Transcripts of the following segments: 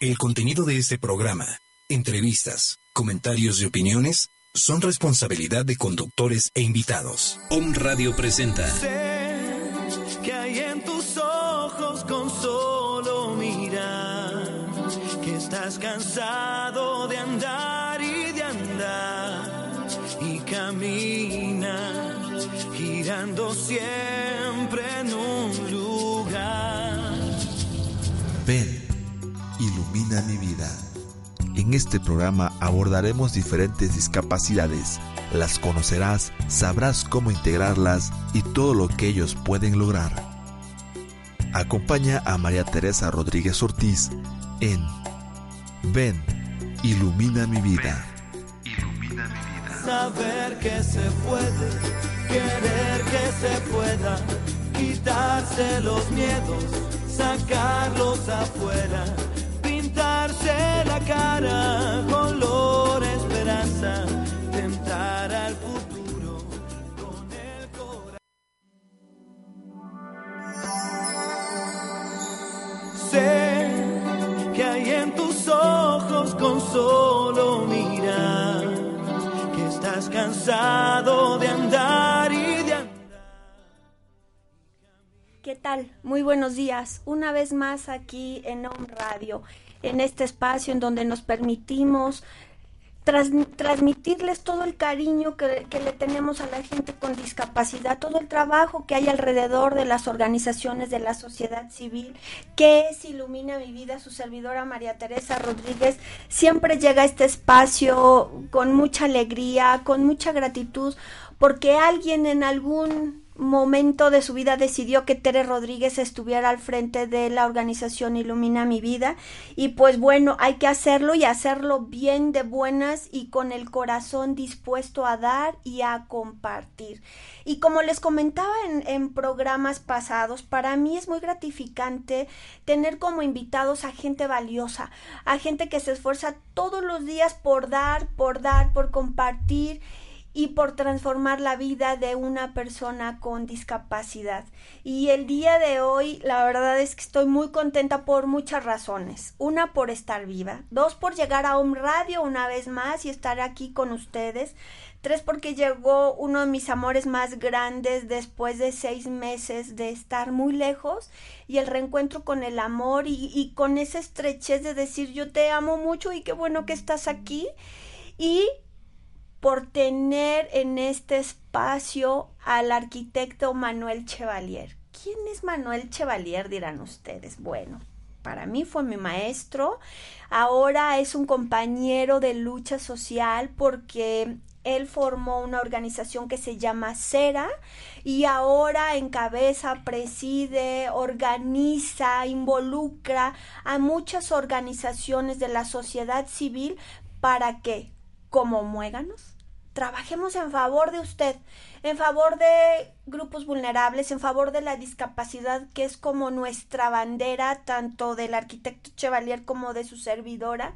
El contenido de este programa, entrevistas, comentarios y opiniones son responsabilidad de conductores e invitados. Om Radio presenta. Sé que hay en tus ojos con solo mirar que estás cansado de andar y de andar y camina girando siempre mi vida. En este programa abordaremos diferentes discapacidades. Las conocerás, sabrás cómo integrarlas y todo lo que ellos pueden lograr. Acompaña a María Teresa Rodríguez Ortiz en Ven, ilumina mi vida. Ilumina mi vida. Saber que se puede, querer que se pueda, quitarse los miedos, sacarlos afuera, pintarse la cara, color esperanza, tentar al futuro con el corazón. Sé que hay en tus ojos con solo mirar que estás cansado de andar y de andar. ¿Qué tal? Muy buenos días. Una vez más aquí en Home Radio, en este espacio en donde nos permitimos transmitirles todo el cariño que, que le tenemos a la gente con discapacidad, todo el trabajo que hay alrededor de las organizaciones de la sociedad civil, que es Ilumina mi vida, su servidora María Teresa Rodríguez, siempre llega a este espacio con mucha alegría, con mucha gratitud, porque alguien en algún momento de su vida decidió que Tere Rodríguez estuviera al frente de la organización Ilumina mi vida y pues bueno, hay que hacerlo y hacerlo bien de buenas y con el corazón dispuesto a dar y a compartir. Y como les comentaba en, en programas pasados, para mí es muy gratificante tener como invitados a gente valiosa, a gente que se esfuerza todos los días por dar, por dar, por compartir y por transformar la vida de una persona con discapacidad. Y el día de hoy, la verdad es que estoy muy contenta por muchas razones. Una, por estar viva. Dos, por llegar a Home Radio una vez más y estar aquí con ustedes. Tres, porque llegó uno de mis amores más grandes después de seis meses de estar muy lejos y el reencuentro con el amor y, y con esa estrechez de decir yo te amo mucho y qué bueno que estás aquí. Y por tener en este espacio al arquitecto Manuel Chevalier. ¿Quién es Manuel Chevalier? dirán ustedes. Bueno, para mí fue mi maestro, ahora es un compañero de lucha social porque él formó una organización que se llama CERA y ahora encabeza, preside, organiza, involucra a muchas organizaciones de la sociedad civil para que, como muéganos, trabajemos en favor de usted, en favor de grupos vulnerables, en favor de la discapacidad, que es como nuestra bandera, tanto del arquitecto Chevalier como de su servidora,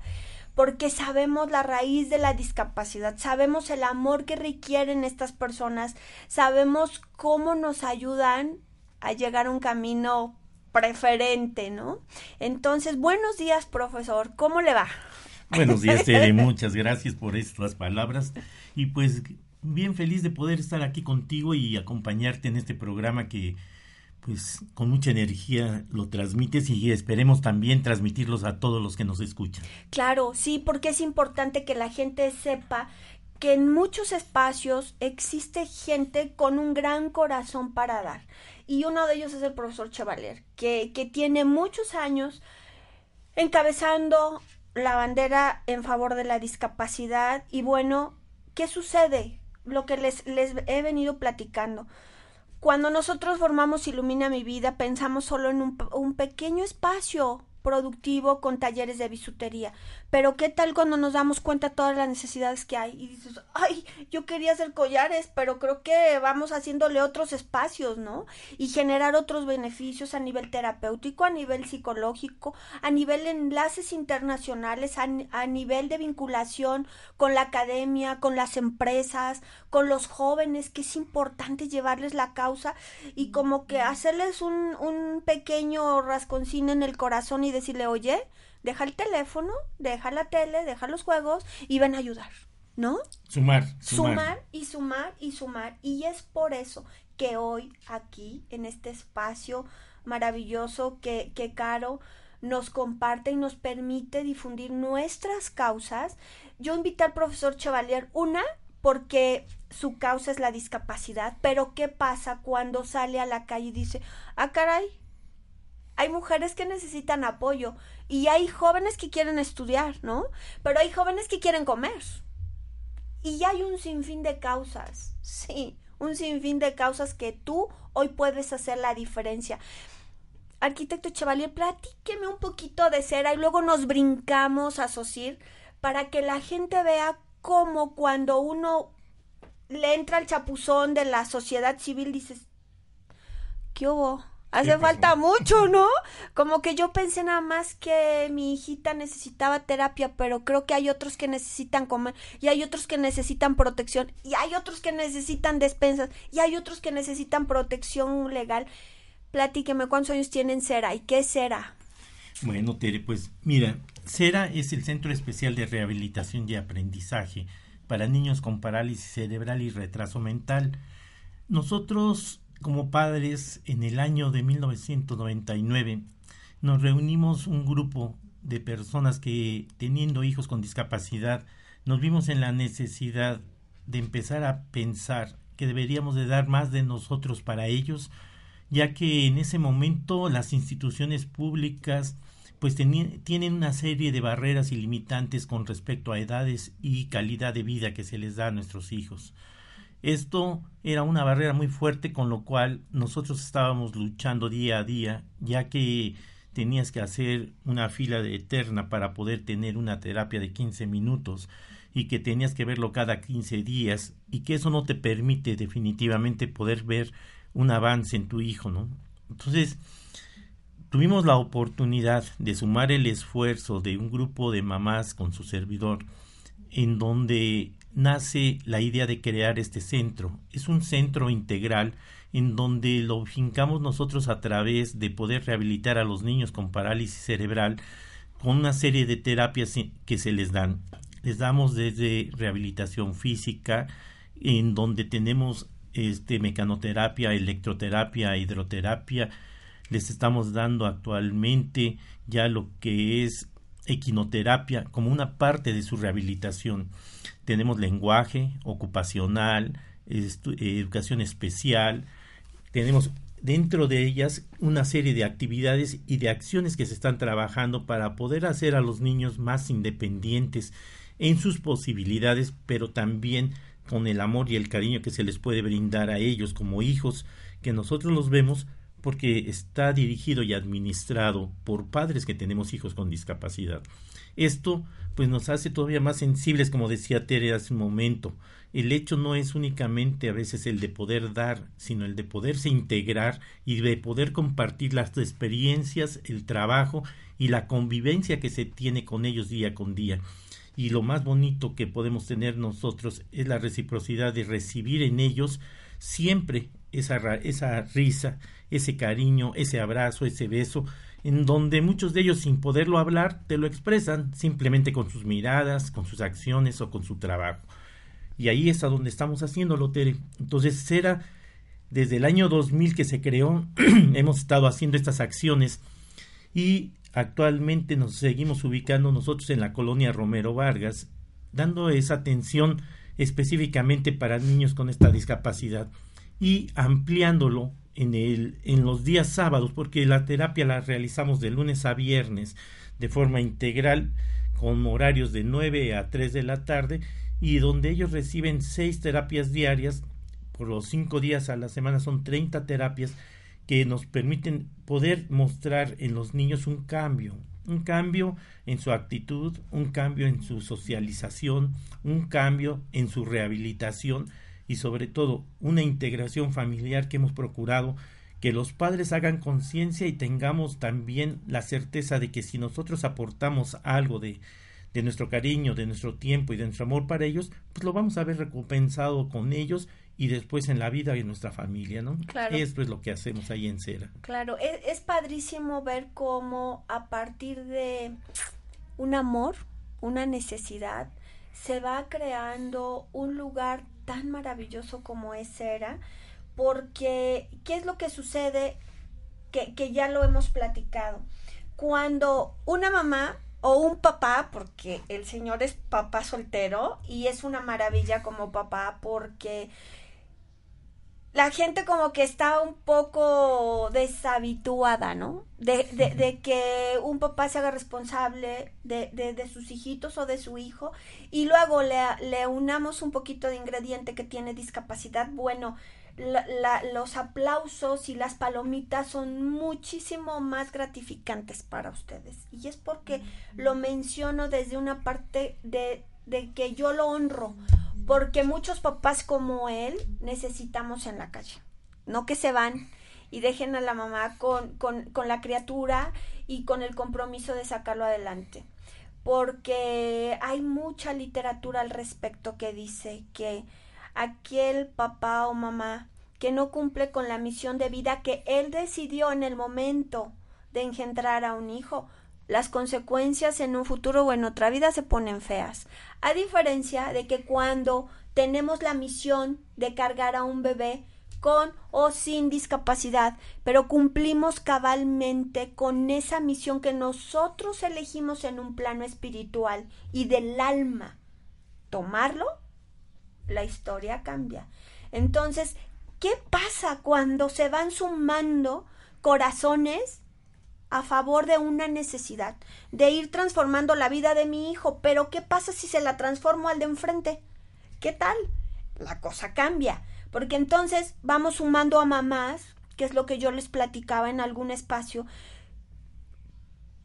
porque sabemos la raíz de la discapacidad, sabemos el amor que requieren estas personas, sabemos cómo nos ayudan a llegar a un camino preferente, ¿no? Entonces, buenos días, profesor, ¿cómo le va? Buenos días, Tere. Muchas gracias por estas palabras. Y pues bien feliz de poder estar aquí contigo y acompañarte en este programa que pues con mucha energía lo transmites y esperemos también transmitirlos a todos los que nos escuchan. Claro, sí, porque es importante que la gente sepa que en muchos espacios existe gente con un gran corazón para dar. Y uno de ellos es el profesor Chevalier, que, que tiene muchos años encabezando la bandera en favor de la discapacidad y bueno, ¿qué sucede? Lo que les, les he venido platicando. Cuando nosotros formamos Ilumina mi vida, pensamos solo en un, un, pequeño espacio productivo con talleres de bisutería. Pero ¿qué tal cuando nos damos cuenta de todas las necesidades que hay? Y dices, ay, yo quería hacer collares, pero creo que vamos haciéndole otros espacios, ¿no? Y generar otros beneficios a nivel terapéutico, a nivel psicológico, a nivel de enlaces internacionales, a, a nivel de vinculación con la academia, con las empresas, con los jóvenes, que es importante llevarles la causa y como que hacerles un, un pequeño rasconcín en el corazón y decirle, oye, deja el teléfono, deja la tele, deja los juegos y ven a ayudar, ¿no? Sumar, sumar. Sumar y sumar y sumar. Y es por eso que hoy aquí, en este espacio maravilloso que, que Caro nos comparte y nos permite difundir nuestras causas, yo invité al profesor Chevalier, una, porque su causa es la discapacidad, pero ¿qué pasa cuando sale a la calle y dice, ah, caray, hay mujeres que necesitan apoyo y hay jóvenes que quieren estudiar, ¿no? Pero hay jóvenes que quieren comer. Y hay un sinfín de causas, sí, un sinfín de causas que tú hoy puedes hacer la diferencia. Arquitecto Chevalier, platíqueme un poquito de cera y luego nos brincamos a Socir para que la gente vea cómo cuando uno le entra el chapuzón de la sociedad civil dices, ¿qué hubo? Hace falta mucho, ¿no? Como que yo pensé nada más que mi hijita necesitaba terapia, pero creo que hay otros que necesitan comer, y hay otros que necesitan protección, y hay otros que necesitan despensas, y hay otros que necesitan protección legal. Platíqueme cuántos años tienen Cera y qué es Cera. Bueno, Tere, pues mira, CERA es el Centro Especial de Rehabilitación y Aprendizaje para niños con parálisis cerebral y retraso mental. Nosotros como padres, en el año de 1999, nos reunimos un grupo de personas que, teniendo hijos con discapacidad, nos vimos en la necesidad de empezar a pensar que deberíamos de dar más de nosotros para ellos, ya que en ese momento las instituciones públicas pues tienen una serie de barreras y limitantes con respecto a edades y calidad de vida que se les da a nuestros hijos. Esto era una barrera muy fuerte con lo cual nosotros estábamos luchando día a día, ya que tenías que hacer una fila eterna para poder tener una terapia de 15 minutos y que tenías que verlo cada 15 días y que eso no te permite definitivamente poder ver un avance en tu hijo, ¿no? Entonces, tuvimos la oportunidad de sumar el esfuerzo de un grupo de mamás con su servidor en donde nace la idea de crear este centro. Es un centro integral en donde lo fincamos nosotros a través de poder rehabilitar a los niños con parálisis cerebral con una serie de terapias que se les dan. Les damos desde rehabilitación física, en donde tenemos este mecanoterapia, electroterapia, hidroterapia. Les estamos dando actualmente ya lo que es equinoterapia como una parte de su rehabilitación. Tenemos lenguaje ocupacional, educación especial, tenemos dentro de ellas una serie de actividades y de acciones que se están trabajando para poder hacer a los niños más independientes en sus posibilidades, pero también con el amor y el cariño que se les puede brindar a ellos como hijos, que nosotros los vemos porque está dirigido y administrado por padres que tenemos hijos con discapacidad. Esto pues nos hace todavía más sensibles, como decía Tere hace un momento. El hecho no es únicamente a veces el de poder dar, sino el de poderse integrar y de poder compartir las experiencias, el trabajo y la convivencia que se tiene con ellos día con día. Y lo más bonito que podemos tener nosotros es la reciprocidad de recibir en ellos siempre esa, esa risa, ese cariño, ese abrazo, ese beso, en donde muchos de ellos sin poderlo hablar te lo expresan simplemente con sus miradas, con sus acciones o con su trabajo. Y ahí es a donde estamos haciéndolo, Tere. Entonces, será desde el año 2000 que se creó, hemos estado haciendo estas acciones y actualmente nos seguimos ubicando nosotros en la colonia Romero Vargas, dando esa atención específicamente para niños con esta discapacidad y ampliándolo en, el, en los días sábados, porque la terapia la realizamos de lunes a viernes de forma integral, con horarios de 9 a 3 de la tarde, y donde ellos reciben seis terapias diarias, por los cinco días a la semana son 30 terapias que nos permiten poder mostrar en los niños un cambio, un cambio en su actitud, un cambio en su socialización, un cambio en su rehabilitación y sobre todo una integración familiar que hemos procurado que los padres hagan conciencia y tengamos también la certeza de que si nosotros aportamos algo de, de nuestro cariño, de nuestro tiempo y de nuestro amor para ellos, pues lo vamos a ver recompensado con ellos y después en la vida y en nuestra familia, ¿no? Claro. Esto es lo que hacemos ahí en Cera. Claro, es, es padrísimo ver cómo a partir de un amor, una necesidad, se va creando un lugar tan maravilloso como es Cera, porque ¿qué es lo que sucede? Que, que ya lo hemos platicado. Cuando una mamá o un papá, porque el señor es papá soltero y es una maravilla como papá porque la gente como que está un poco deshabituada, ¿no? De, de, de que un papá se haga responsable de, de, de, sus hijitos o de su hijo y luego le, le unamos un poquito de ingrediente que tiene discapacidad, bueno, la, la, los aplausos y las palomitas son muchísimo más gratificantes para ustedes. Y es porque lo menciono desde una parte de, de que yo lo honro, porque muchos papás como él necesitamos en la calle, no que se van y dejen a la mamá con, con, con la criatura y con el compromiso de sacarlo adelante. Porque hay mucha literatura al respecto que dice que aquel papá o mamá que no cumple con la misión de vida que él decidió en el momento de engendrar a un hijo, las consecuencias en un futuro o en otra vida se ponen feas. A diferencia de que cuando tenemos la misión de cargar a un bebé con o sin discapacidad, pero cumplimos cabalmente con esa misión que nosotros elegimos en un plano espiritual y del alma, tomarlo, la historia cambia. Entonces, ¿qué pasa cuando se van sumando corazones a favor de una necesidad, de ir transformando la vida de mi hijo, pero ¿qué pasa si se la transformo al de enfrente? ¿Qué tal? La cosa cambia, porque entonces vamos sumando a mamás, que es lo que yo les platicaba en algún espacio,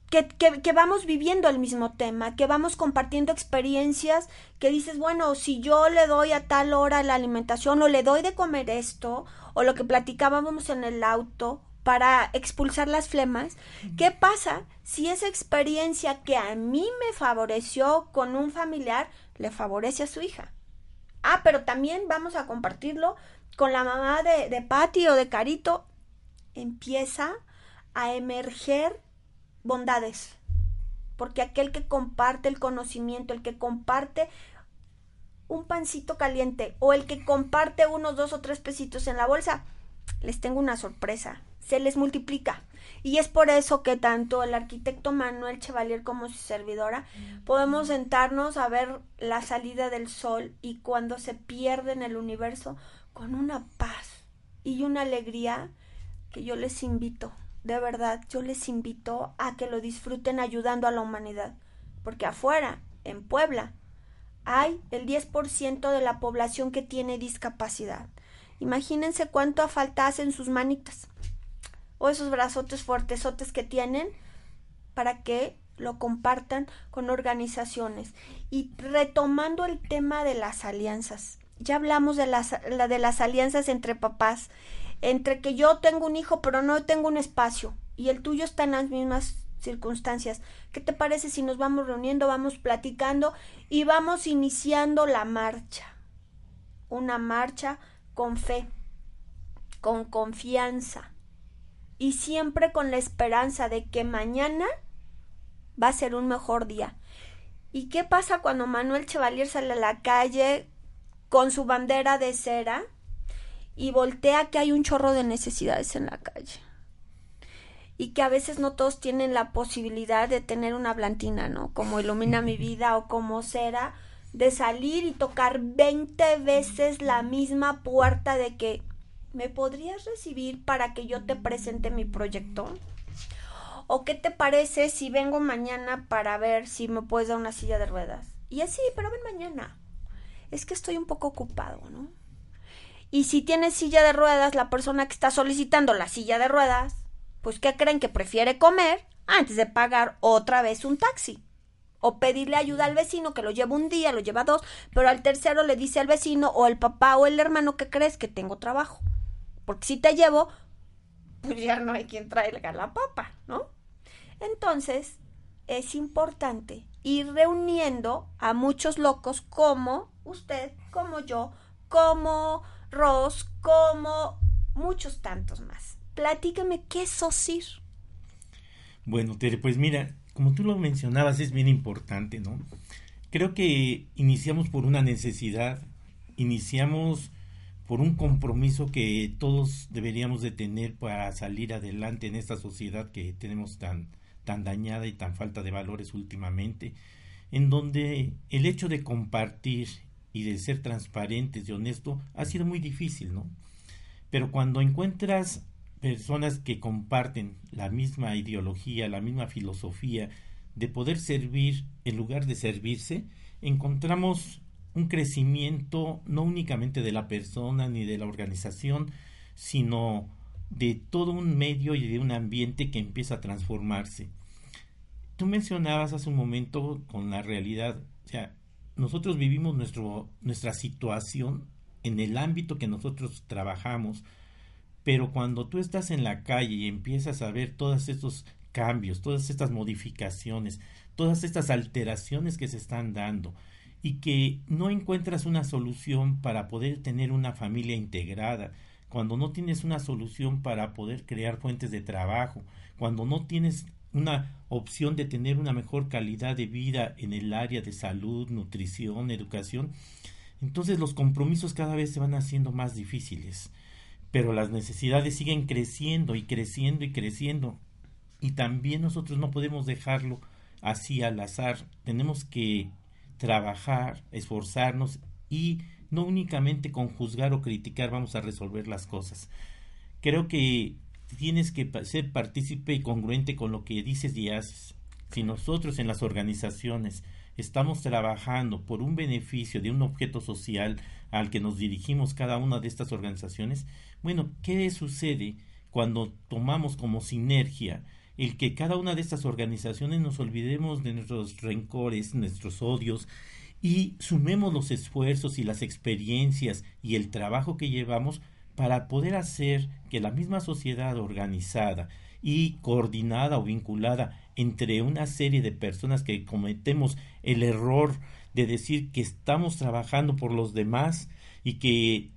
que, que, que, vamos viviendo el mismo tema, que vamos compartiendo experiencias, que dices, bueno, si yo le doy a tal hora la alimentación o le doy de comer esto, o lo que platicábamos en el auto, para expulsar las flemas, ¿qué pasa si esa experiencia que a mí me favoreció con un familiar le favorece a su hija? Ah, pero también vamos a compartirlo con la mamá de, de Patty o de Carito. Empieza a emerger bondades. Porque aquel que comparte el conocimiento, el que comparte un pancito caliente o el que comparte unos dos o tres pesitos en la bolsa, les tengo una sorpresa se les multiplica. Y es por eso que tanto el arquitecto Manuel Chevalier como su servidora podemos sentarnos a ver la salida del sol y cuando se pierde en el universo con una paz y una alegría que yo les invito, de verdad, yo les invito a que lo disfruten ayudando a la humanidad. Porque afuera, en Puebla, hay el 10% de la población que tiene discapacidad. Imagínense cuánto falta hacen sus manitas o esos brazotes fuertesotes que tienen para que lo compartan con organizaciones. Y retomando el tema de las alianzas, ya hablamos de las, de las alianzas entre papás, entre que yo tengo un hijo pero no tengo un espacio y el tuyo está en las mismas circunstancias. ¿Qué te parece si nos vamos reuniendo, vamos platicando y vamos iniciando la marcha? Una marcha con fe, con confianza, y siempre con la esperanza de que mañana va a ser un mejor día. ¿Y qué pasa cuando Manuel Chevalier sale a la calle con su bandera de cera y voltea que hay un chorro de necesidades en la calle? Y que a veces no todos tienen la posibilidad de tener una blantina, ¿no? Como ilumina mi vida o como cera, de salir y tocar 20 veces la misma puerta de que ¿me podrías recibir para que yo te presente mi proyecto? ¿O qué te parece si vengo mañana para ver si me puedes dar una silla de ruedas? Y así, pero ven mañana. Es que estoy un poco ocupado, ¿no? Y si tienes silla de ruedas, la persona que está solicitando la silla de ruedas, pues ¿qué creen que prefiere comer antes de pagar otra vez un taxi? O pedirle ayuda al vecino que lo lleva un día, lo lleva dos, pero al tercero le dice al vecino o al papá o el hermano que crees que tengo trabajo. Porque si te llevo, pues ya no hay quien traiga la papa, ¿no? Entonces, es importante ir reuniendo a muchos locos como usted, como yo, como Ross, como muchos tantos más. Platíqueme qué es SOSIR. Bueno, Tere, pues mira, como tú lo mencionabas, es bien importante, ¿no? Creo que iniciamos por una necesidad, iniciamos por un compromiso que todos deberíamos de tener para salir adelante en esta sociedad que tenemos tan, tan dañada y tan falta de valores últimamente, en donde el hecho de compartir y de ser transparentes y honesto ha sido muy difícil, ¿no? Pero cuando encuentras personas que comparten la misma ideología, la misma filosofía de poder servir en lugar de servirse, encontramos un crecimiento no únicamente de la persona ni de la organización, sino de todo un medio y de un ambiente que empieza a transformarse. Tú mencionabas hace un momento con la realidad, o sea, nosotros vivimos nuestro, nuestra situación en el ámbito que nosotros trabajamos, pero cuando tú estás en la calle y empiezas a ver todos estos cambios, todas estas modificaciones, todas estas alteraciones que se están dando y que no encuentras una solución para poder tener una familia integrada, cuando no tienes una solución para poder crear fuentes de trabajo, cuando no tienes una opción de tener una mejor calidad de vida en el área de salud, nutrición, educación, entonces los compromisos cada vez se van haciendo más difíciles. Pero las necesidades siguen creciendo y creciendo y creciendo. Y también nosotros no podemos dejarlo así al azar. Tenemos que trabajar, esforzarnos y no únicamente con juzgar o criticar vamos a resolver las cosas. Creo que tienes que ser partícipe y congruente con lo que dices y. Si nosotros en las organizaciones estamos trabajando por un beneficio de un objeto social al que nos dirigimos cada una de estas organizaciones, bueno, ¿qué sucede cuando tomamos como sinergia el que cada una de estas organizaciones nos olvidemos de nuestros rencores, nuestros odios y sumemos los esfuerzos y las experiencias y el trabajo que llevamos para poder hacer que la misma sociedad organizada y coordinada o vinculada entre una serie de personas que cometemos el error de decir que estamos trabajando por los demás y que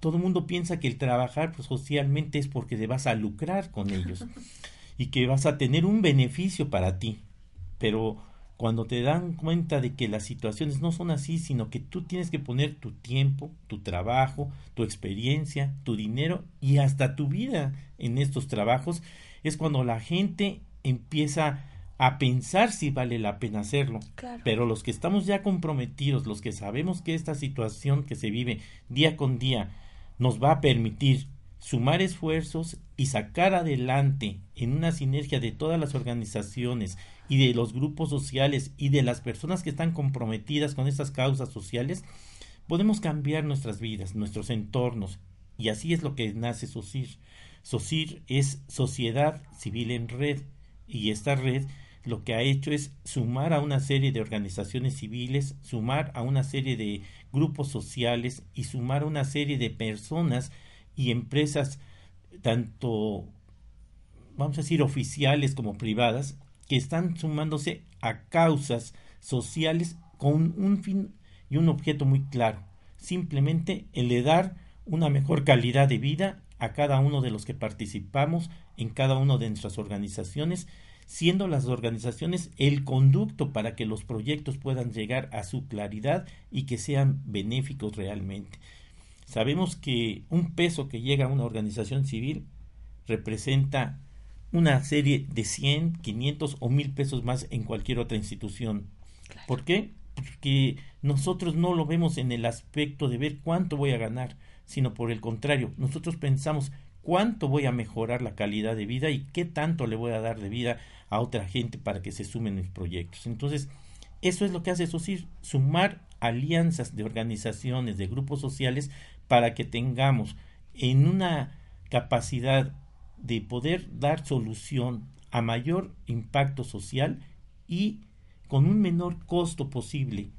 todo el mundo piensa que el trabajar pues, socialmente es porque te vas a lucrar con ellos y que vas a tener un beneficio para ti. Pero cuando te dan cuenta de que las situaciones no son así, sino que tú tienes que poner tu tiempo, tu trabajo, tu experiencia, tu dinero y hasta tu vida en estos trabajos, es cuando la gente empieza a pensar si vale la pena hacerlo. Pero los que estamos ya comprometidos, los que sabemos que esta situación que se vive día con día nos va a permitir sumar esfuerzos y sacar adelante en una sinergia de todas las organizaciones y de los grupos sociales y de las personas que están comprometidas con estas causas sociales, podemos cambiar nuestras vidas, nuestros entornos. Y así es lo que nace SOCIR. SOCIR es Sociedad Civil en Red y esta red lo que ha hecho es sumar a una serie de organizaciones civiles, sumar a una serie de grupos sociales y sumar a una serie de personas y empresas, tanto, vamos a decir, oficiales como privadas, que están sumándose a causas sociales con un fin y un objeto muy claro, simplemente el de dar una mejor calidad de vida a cada uno de los que participamos en cada una de nuestras organizaciones, siendo las organizaciones el conducto para que los proyectos puedan llegar a su claridad y que sean benéficos realmente. Sabemos que un peso que llega a una organización civil representa una serie de 100, 500 o 1000 pesos más en cualquier otra institución. ¿Por qué? Porque nosotros no lo vemos en el aspecto de ver cuánto voy a ganar, sino por el contrario, nosotros pensamos cuánto voy a mejorar la calidad de vida y qué tanto le voy a dar de vida a otra gente para que se sumen mis proyectos. Entonces, eso es lo que hace SOCIR, sumar alianzas de organizaciones, de grupos sociales, para que tengamos en una capacidad de poder dar solución a mayor impacto social y con un menor costo posible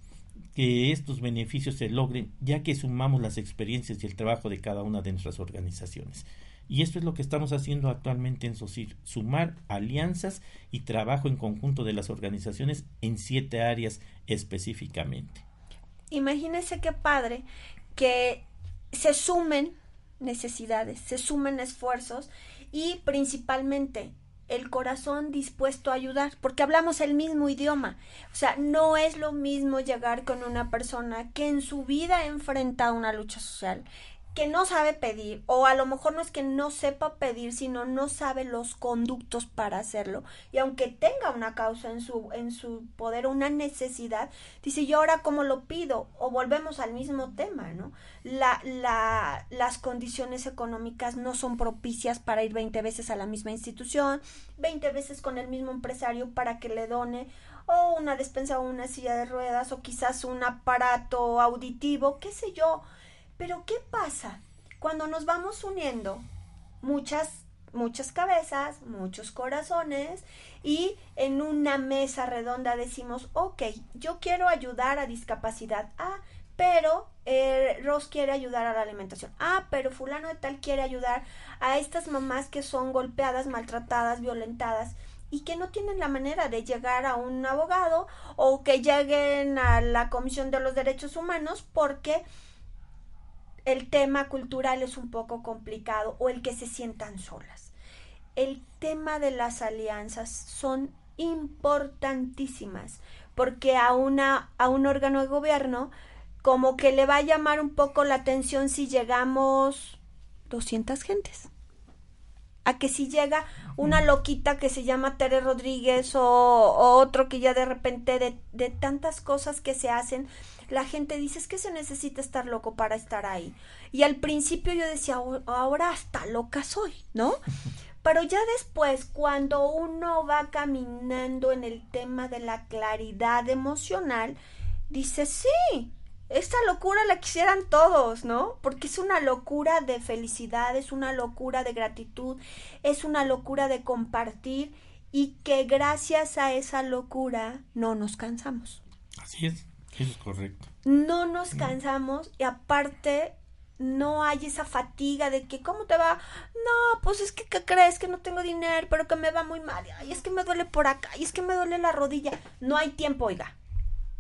que estos beneficios se logren, ya que sumamos las experiencias y el trabajo de cada una de nuestras organizaciones. Y esto es lo que estamos haciendo actualmente en SOCIR, sumar alianzas y trabajo en conjunto de las organizaciones en siete áreas específicamente. Imagínese qué padre que se sumen necesidades, se sumen esfuerzos y principalmente el corazón dispuesto a ayudar, porque hablamos el mismo idioma. O sea, no es lo mismo llegar con una persona que en su vida enfrenta una lucha social, que no sabe pedir, o a lo mejor no es que no sepa pedir, sino no sabe los conductos para hacerlo. Y aunque tenga una causa en su, en su poder, una necesidad, dice, yo ahora cómo lo pido? O volvemos al mismo tema, ¿no? La, la, las condiciones económicas no son propicias para ir 20 veces a la misma institución, 20 veces con el mismo empresario para que le done o una despensa o una silla de ruedas o quizás un aparato auditivo, qué sé yo pero ¿qué pasa? Cuando nos vamos uniendo muchas muchas cabezas, muchos corazones y en una mesa redonda decimos, ok, yo quiero ayudar a discapacidad. Ah, pero eh, Ross quiere ayudar a la alimentación. Ah, pero fulano de tal quiere ayudar a estas mamás que son golpeadas, maltratadas, violentadas y que no tienen la manera de llegar a un abogado o que lleguen a la Comisión de los Derechos Humanos porque el tema cultural es un poco complicado o el que se sientan solas. El tema de las alianzas son importantísimas porque a, una, a un órgano de gobierno como que le va a llamar un poco la atención si llegamos 200 gentes. A que si llega una loquita que se llama Tere Rodríguez o, o otro que ya de repente de, de tantas cosas que se hacen, la gente dice es que se necesita estar loco para estar ahí. Y al principio yo decía, ahora hasta loca soy, ¿no? Pero ya después, cuando uno va caminando en el tema de la claridad emocional, dice, sí, esta locura la quisieran todos, ¿no? Porque es una locura de felicidad, es una locura de gratitud, es una locura de compartir y que gracias a esa locura no nos cansamos. Así es. Es correcto. No nos cansamos y aparte no hay esa fatiga de que ¿cómo te va? No, pues es que ¿qué crees? Que no tengo dinero, pero que me va muy mal. Y es que me duele por acá, y es que me duele la rodilla. No hay tiempo, oiga.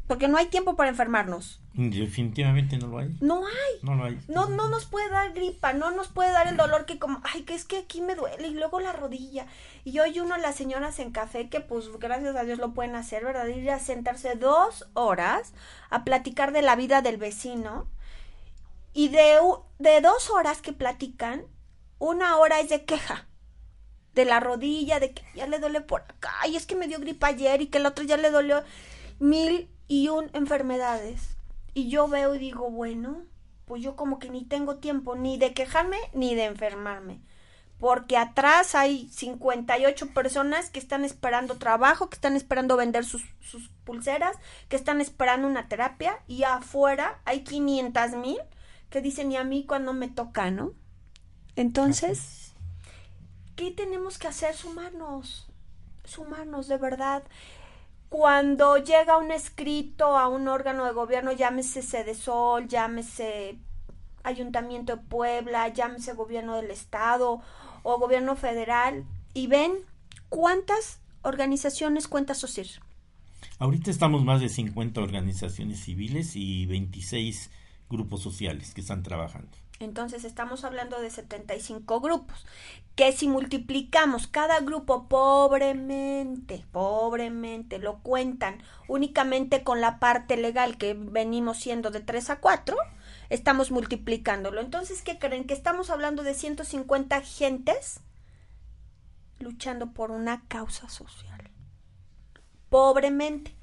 Porque no hay tiempo para enfermarnos. Definitivamente no lo hay. No hay. No lo hay. No, no nos puede dar gripa, no nos puede dar el dolor que como, ay, que es que aquí me duele y luego la rodilla. Y hoy uno, las señoras en café, que pues gracias a Dios lo pueden hacer, ¿verdad? Ir a sentarse dos horas a platicar de la vida del vecino. Y de, de dos horas que platican, una hora es de queja de la rodilla, de que ya le duele por acá, y es que me dio gripa ayer y que el otro ya le dolió mil y un enfermedades. Y yo veo y digo, bueno, pues yo como que ni tengo tiempo ni de quejarme ni de enfermarme. Porque atrás hay 58 personas que están esperando trabajo, que están esperando vender sus, sus pulseras, que están esperando una terapia y afuera hay 500 mil que dicen, y a mí cuando me toca, ¿no? Entonces, ¿qué tenemos que hacer? Sumarnos, sumarnos de verdad cuando llega un escrito a un órgano de gobierno, llámese Sol, llámese Ayuntamiento de Puebla, llámese Gobierno del Estado o Gobierno Federal, y ven cuántas organizaciones cuenta SOCIR. Ahorita estamos más de 50 organizaciones civiles y 26 grupos sociales que están trabajando. Entonces estamos hablando de 75 grupos, que si multiplicamos cada grupo pobremente, pobremente, lo cuentan únicamente con la parte legal que venimos siendo de 3 a 4, estamos multiplicándolo. Entonces, ¿qué creen? Que estamos hablando de 150 gentes luchando por una causa social. Pobremente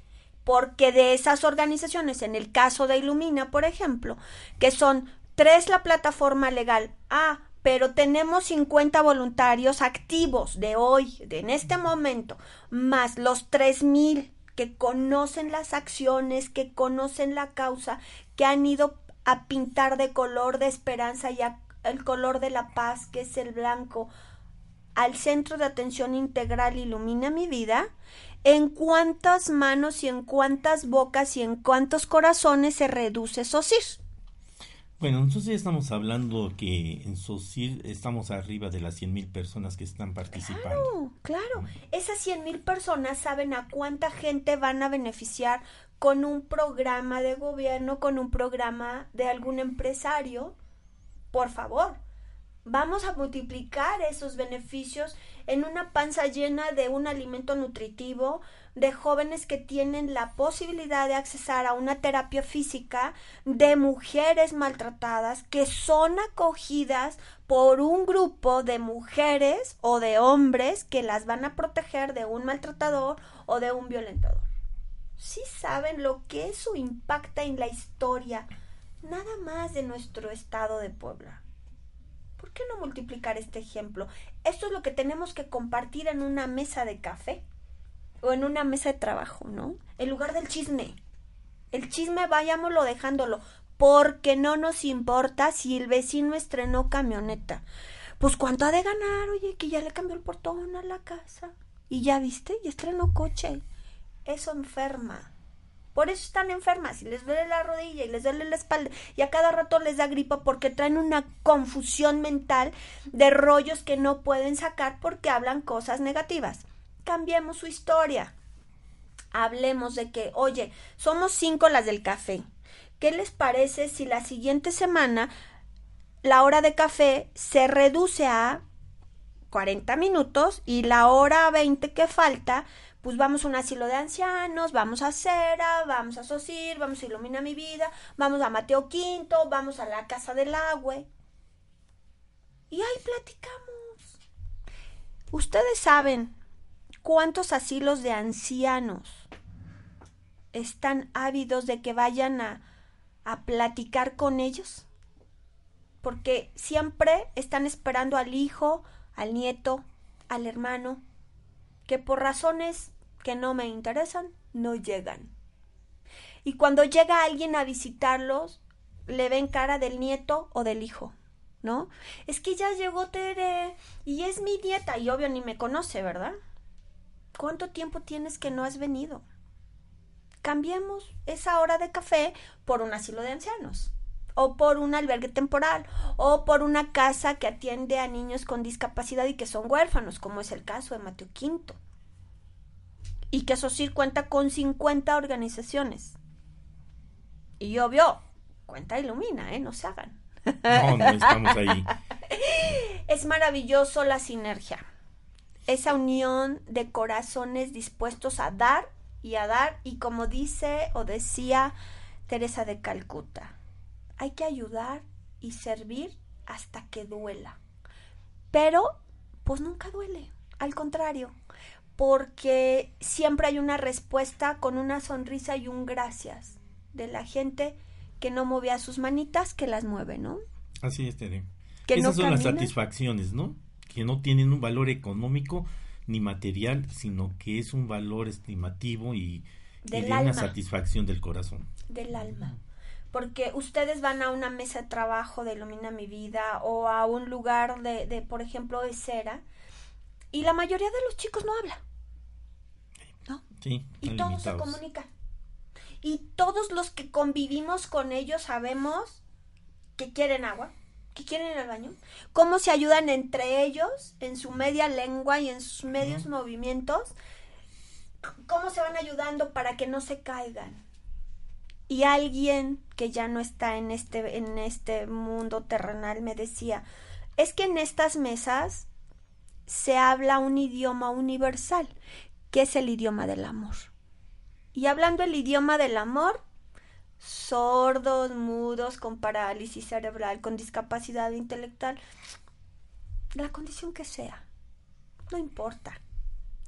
porque de esas organizaciones, en el caso de Ilumina, por ejemplo, que son Tres, la plataforma legal. Ah, pero tenemos 50 voluntarios activos de hoy, de en este momento, más los 3000 que conocen las acciones, que conocen la causa, que han ido a pintar de color de esperanza y el color de la paz, que es el blanco. al Centro de Atención Integral Ilumina mi vida, en cuántas manos y en cuántas bocas y en cuántos corazones se reduce SOSIR. Bueno, entonces estamos hablando que en SOSIR estamos arriba de las 100 mil personas que están participando. Claro, claro. Esas 100 mil personas saben a cuánta gente van a beneficiar con un programa de gobierno, con un programa de algún empresario. Por favor, vamos a multiplicar esos beneficios en una panza llena de un alimento nutritivo, de jóvenes que tienen la posibilidad de accesar a una terapia física, de mujeres maltratadas que son acogidas por un grupo de mujeres o de hombres que las van a proteger de un maltratador o de un violentador. Sí saben lo que eso impacta en la historia, nada más de nuestro estado de Puebla. ¿Por qué no multiplicar este ejemplo? Esto es lo que tenemos que compartir en una mesa de café o en una mesa de trabajo, ¿no? En lugar del chisme. El chisme vayámoslo dejándolo, porque no nos importa si el vecino estrenó camioneta. Pues cuánto ha de ganar, oye, que ya le cambió el portón a la casa. Y ya viste, y estrenó coche. Eso enferma. Por eso están enfermas y les duele la rodilla y les duele la espalda y a cada rato les da gripa porque traen una confusión mental de rollos que no pueden sacar porque hablan cosas negativas. Cambiemos su historia. Hablemos de que, oye, somos cinco las del café. ¿Qué les parece si la siguiente semana la hora de café se reduce a 40 minutos y la hora 20 que falta pues vamos a un asilo de ancianos, vamos a Cera, vamos a Sosir, vamos a Ilumina mi vida, vamos a Mateo Quinto, vamos a la Casa del Agua. Y ahí platicamos. Ustedes saben cuántos asilos de ancianos están ávidos de que vayan a, a platicar con ellos. Porque siempre están esperando al hijo, al nieto, al hermano, que por razones que no me interesan no llegan. Y cuando llega alguien a visitarlos, le ven cara del nieto o del hijo, ¿no? Es que ya llegó Tere y es mi nieta y obvio ni me conoce, ¿verdad? ¿Cuánto tiempo tienes que no has venido? Cambiemos esa hora de café por un asilo de ancianos o por un albergue temporal o por una casa que atiende a niños con discapacidad y que son huérfanos, como es el caso de Mateo Quinto y que SOCIR cuenta con 50 organizaciones. Y obvio, cuenta ilumina, ¿eh? No se hagan. No, no estamos ahí. Es maravilloso la sinergia. Esa unión de corazones dispuestos a dar y a dar. Y como dice o decía Teresa de Calcuta, hay que ayudar y servir hasta que duela. Pero, pues nunca duele. Al contrario, porque siempre hay una respuesta con una sonrisa y un gracias de la gente que no movía sus manitas, que las mueve, ¿no? Así es, Tere. Esas son las satisfacciones, ¿no? Que no tienen un valor económico ni material, sino que es un valor estimativo y, de una satisfacción del corazón. Del alma. Porque ustedes van a una mesa de trabajo de Ilumina mi vida o a un lugar de, de por ejemplo, de cera, y la mayoría de los chicos no habla. ¿No? Sí. Y todos se comunican. Y todos los que convivimos con ellos sabemos que quieren agua, que quieren ir al baño, cómo se ayudan entre ellos en su media lengua y en sus medios movimientos, cómo se van ayudando para que no se caigan. Y alguien que ya no está en este, en este mundo terrenal me decía, es que en estas mesas se habla un idioma universal, que es el idioma del amor. Y hablando el idioma del amor, sordos, mudos, con parálisis cerebral, con discapacidad intelectual, la condición que sea, no importa,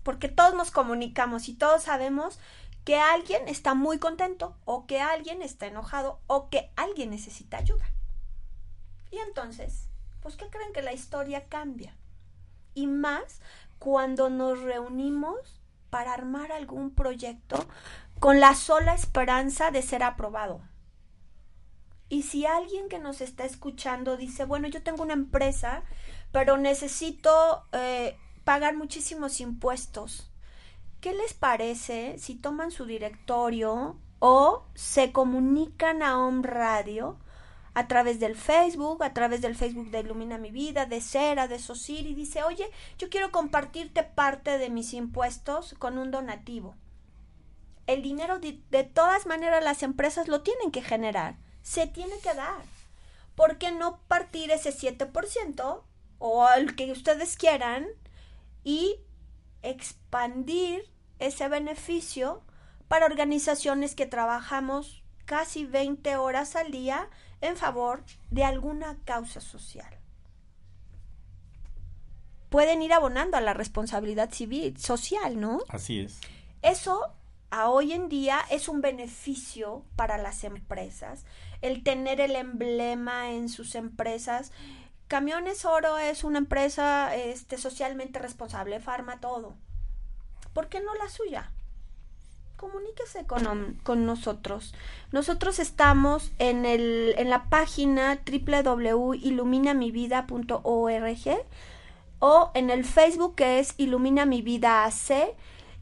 porque todos nos comunicamos y todos sabemos que alguien está muy contento o que alguien está enojado o que alguien necesita ayuda. Y entonces, pues ¿qué creen que la historia cambia? y más cuando nos reunimos para armar algún proyecto con la sola esperanza de ser aprobado. Y si alguien que nos está escuchando dice, bueno, yo tengo una empresa, pero necesito eh, pagar muchísimos impuestos. ¿Qué les parece si toman su directorio o se comunican a Home Radio a través del Facebook, a través del Facebook de Ilumina mi Vida, de Cera, de Sosir y dice, oye, yo quiero compartirte parte de mis impuestos con un donativo. El dinero de, de todas maneras las empresas lo tienen que generar, se tiene que dar. ¿Por qué no partir ese 7% o el que ustedes quieran y expandir ese beneficio para organizaciones que trabajamos casi 20 horas al día en favor de alguna causa social. Pueden ir abonando a la responsabilidad civil, social, ¿no? Así es. Eso a hoy en día es un beneficio para las empresas. El tener el emblema en sus empresas. Camiones Oro es una empresa este, socialmente responsable, farma todo. ¿Por qué no la suya? comuníquese con, con, nosotros. Nosotros estamos en, el, en la página www.iluminamivida.org o en el Facebook que es Ilumina mi Vida AC,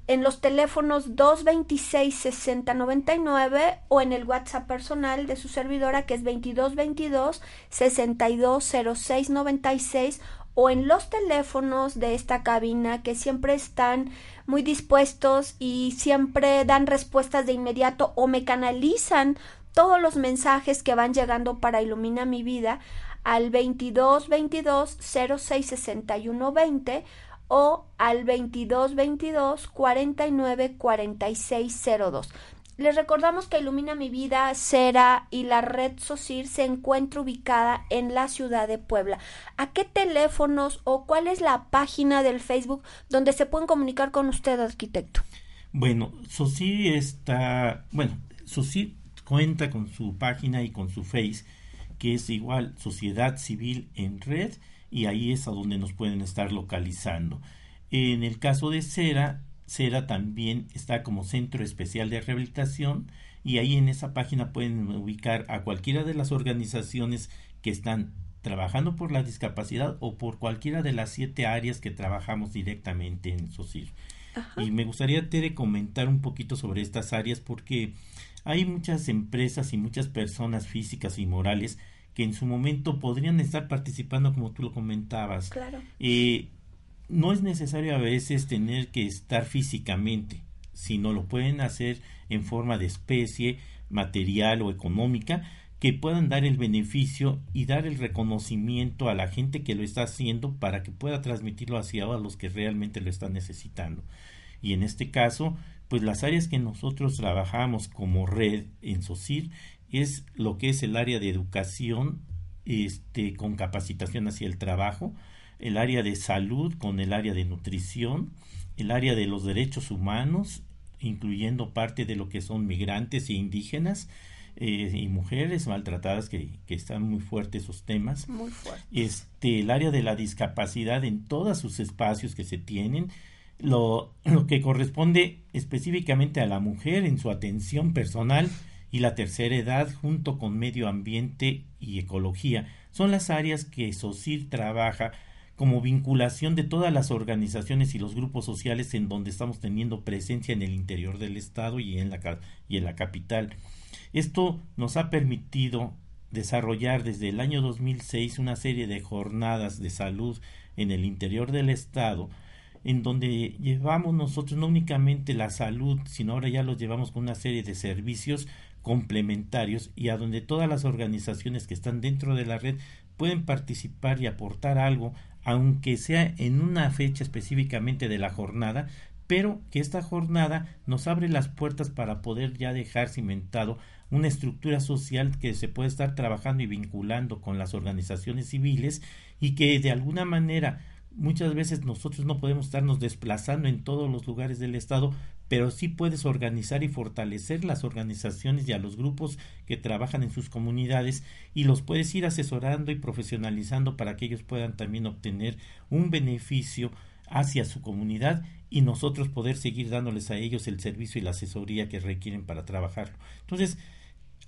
en los teléfonos 226 6099 o en el WhatsApp personal de su servidora que es 2222 620696 o en los teléfonos de esta cabina que siempre están muy dispuestos y siempre dan respuestas de inmediato o me canalizan todos los mensajes que van llegando para Ilumina mi vida al 22 22 06 61 20 o al 22 22 49 46 02. Les recordamos que Ilumina mi vida, Cera y la red SOCIR se encuentra ubicada en la ciudad de Puebla. ¿A qué teléfonos o cuál es la página del Facebook donde se pueden comunicar con usted, arquitecto? Bueno, SOCIR está, bueno, SOCIR cuenta con su página y con su Face, que es igual Sociedad Civil en Red, y ahí es a donde nos pueden estar localizando. En el caso de Cera, Cera también está como centro especial de rehabilitación y ahí en esa página pueden ubicar a cualquiera de las organizaciones que están trabajando por la discapacidad o por cualquiera de las siete áreas que trabajamos directamente en SOCIR. Y me gustaría te comentar un poquito sobre estas áreas porque hay muchas empresas y muchas personas físicas y morales que en su momento podrían estar participando como tú lo comentabas. Claro. Eh, no es necesario a veces tener que estar físicamente, sino lo pueden hacer en forma de especie, material o económica, que puedan dar el beneficio y dar el reconocimiento a la gente que lo está haciendo para que pueda transmitirlo hacia a los que realmente lo están necesitando. Y en este caso, pues las áreas que nosotros trabajamos como red en SOCIR es lo que es el área de educación este, con capacitación hacia el trabajo, el área de salud con el área de nutrición, el área de los derechos humanos, incluyendo parte de lo que son migrantes e indígenas, eh, y mujeres maltratadas que, que, están muy fuertes esos temas. Muy fuerte. Este, el área de la discapacidad en todos sus espacios que se tienen, lo, lo que corresponde específicamente a la mujer en su atención personal y la tercera edad junto con medio ambiente y ecología. Son las áreas que SOCIR trabaja como vinculación de todas las organizaciones y los grupos sociales en donde estamos teniendo presencia en el interior del estado y en la, y en la capital. Esto nos ha permitido desarrollar desde el año 2006 una serie de jornadas de salud en el interior del estado en donde llevamos nosotros no únicamente la salud, sino ahora ya los llevamos con una serie de servicios complementarios y a donde todas las organizaciones que están dentro de la red pueden participar y aportar algo aunque sea en una fecha específicamente de la jornada, pero que esta jornada nos abre las puertas para poder ya dejar cimentado una estructura social que se puede estar trabajando y vinculando con las organizaciones civiles y que de alguna manera muchas veces nosotros no podemos estarnos desplazando en todos los lugares del Estado, pero sí puedes organizar y fortalecer las organizaciones y a los grupos que trabajan en sus comunidades y los puedes ir asesorando y profesionalizando para que ellos puedan también obtener un beneficio hacia su comunidad y nosotros poder seguir dándoles a ellos el servicio y la asesoría que requieren para trabajarlo. Entonces,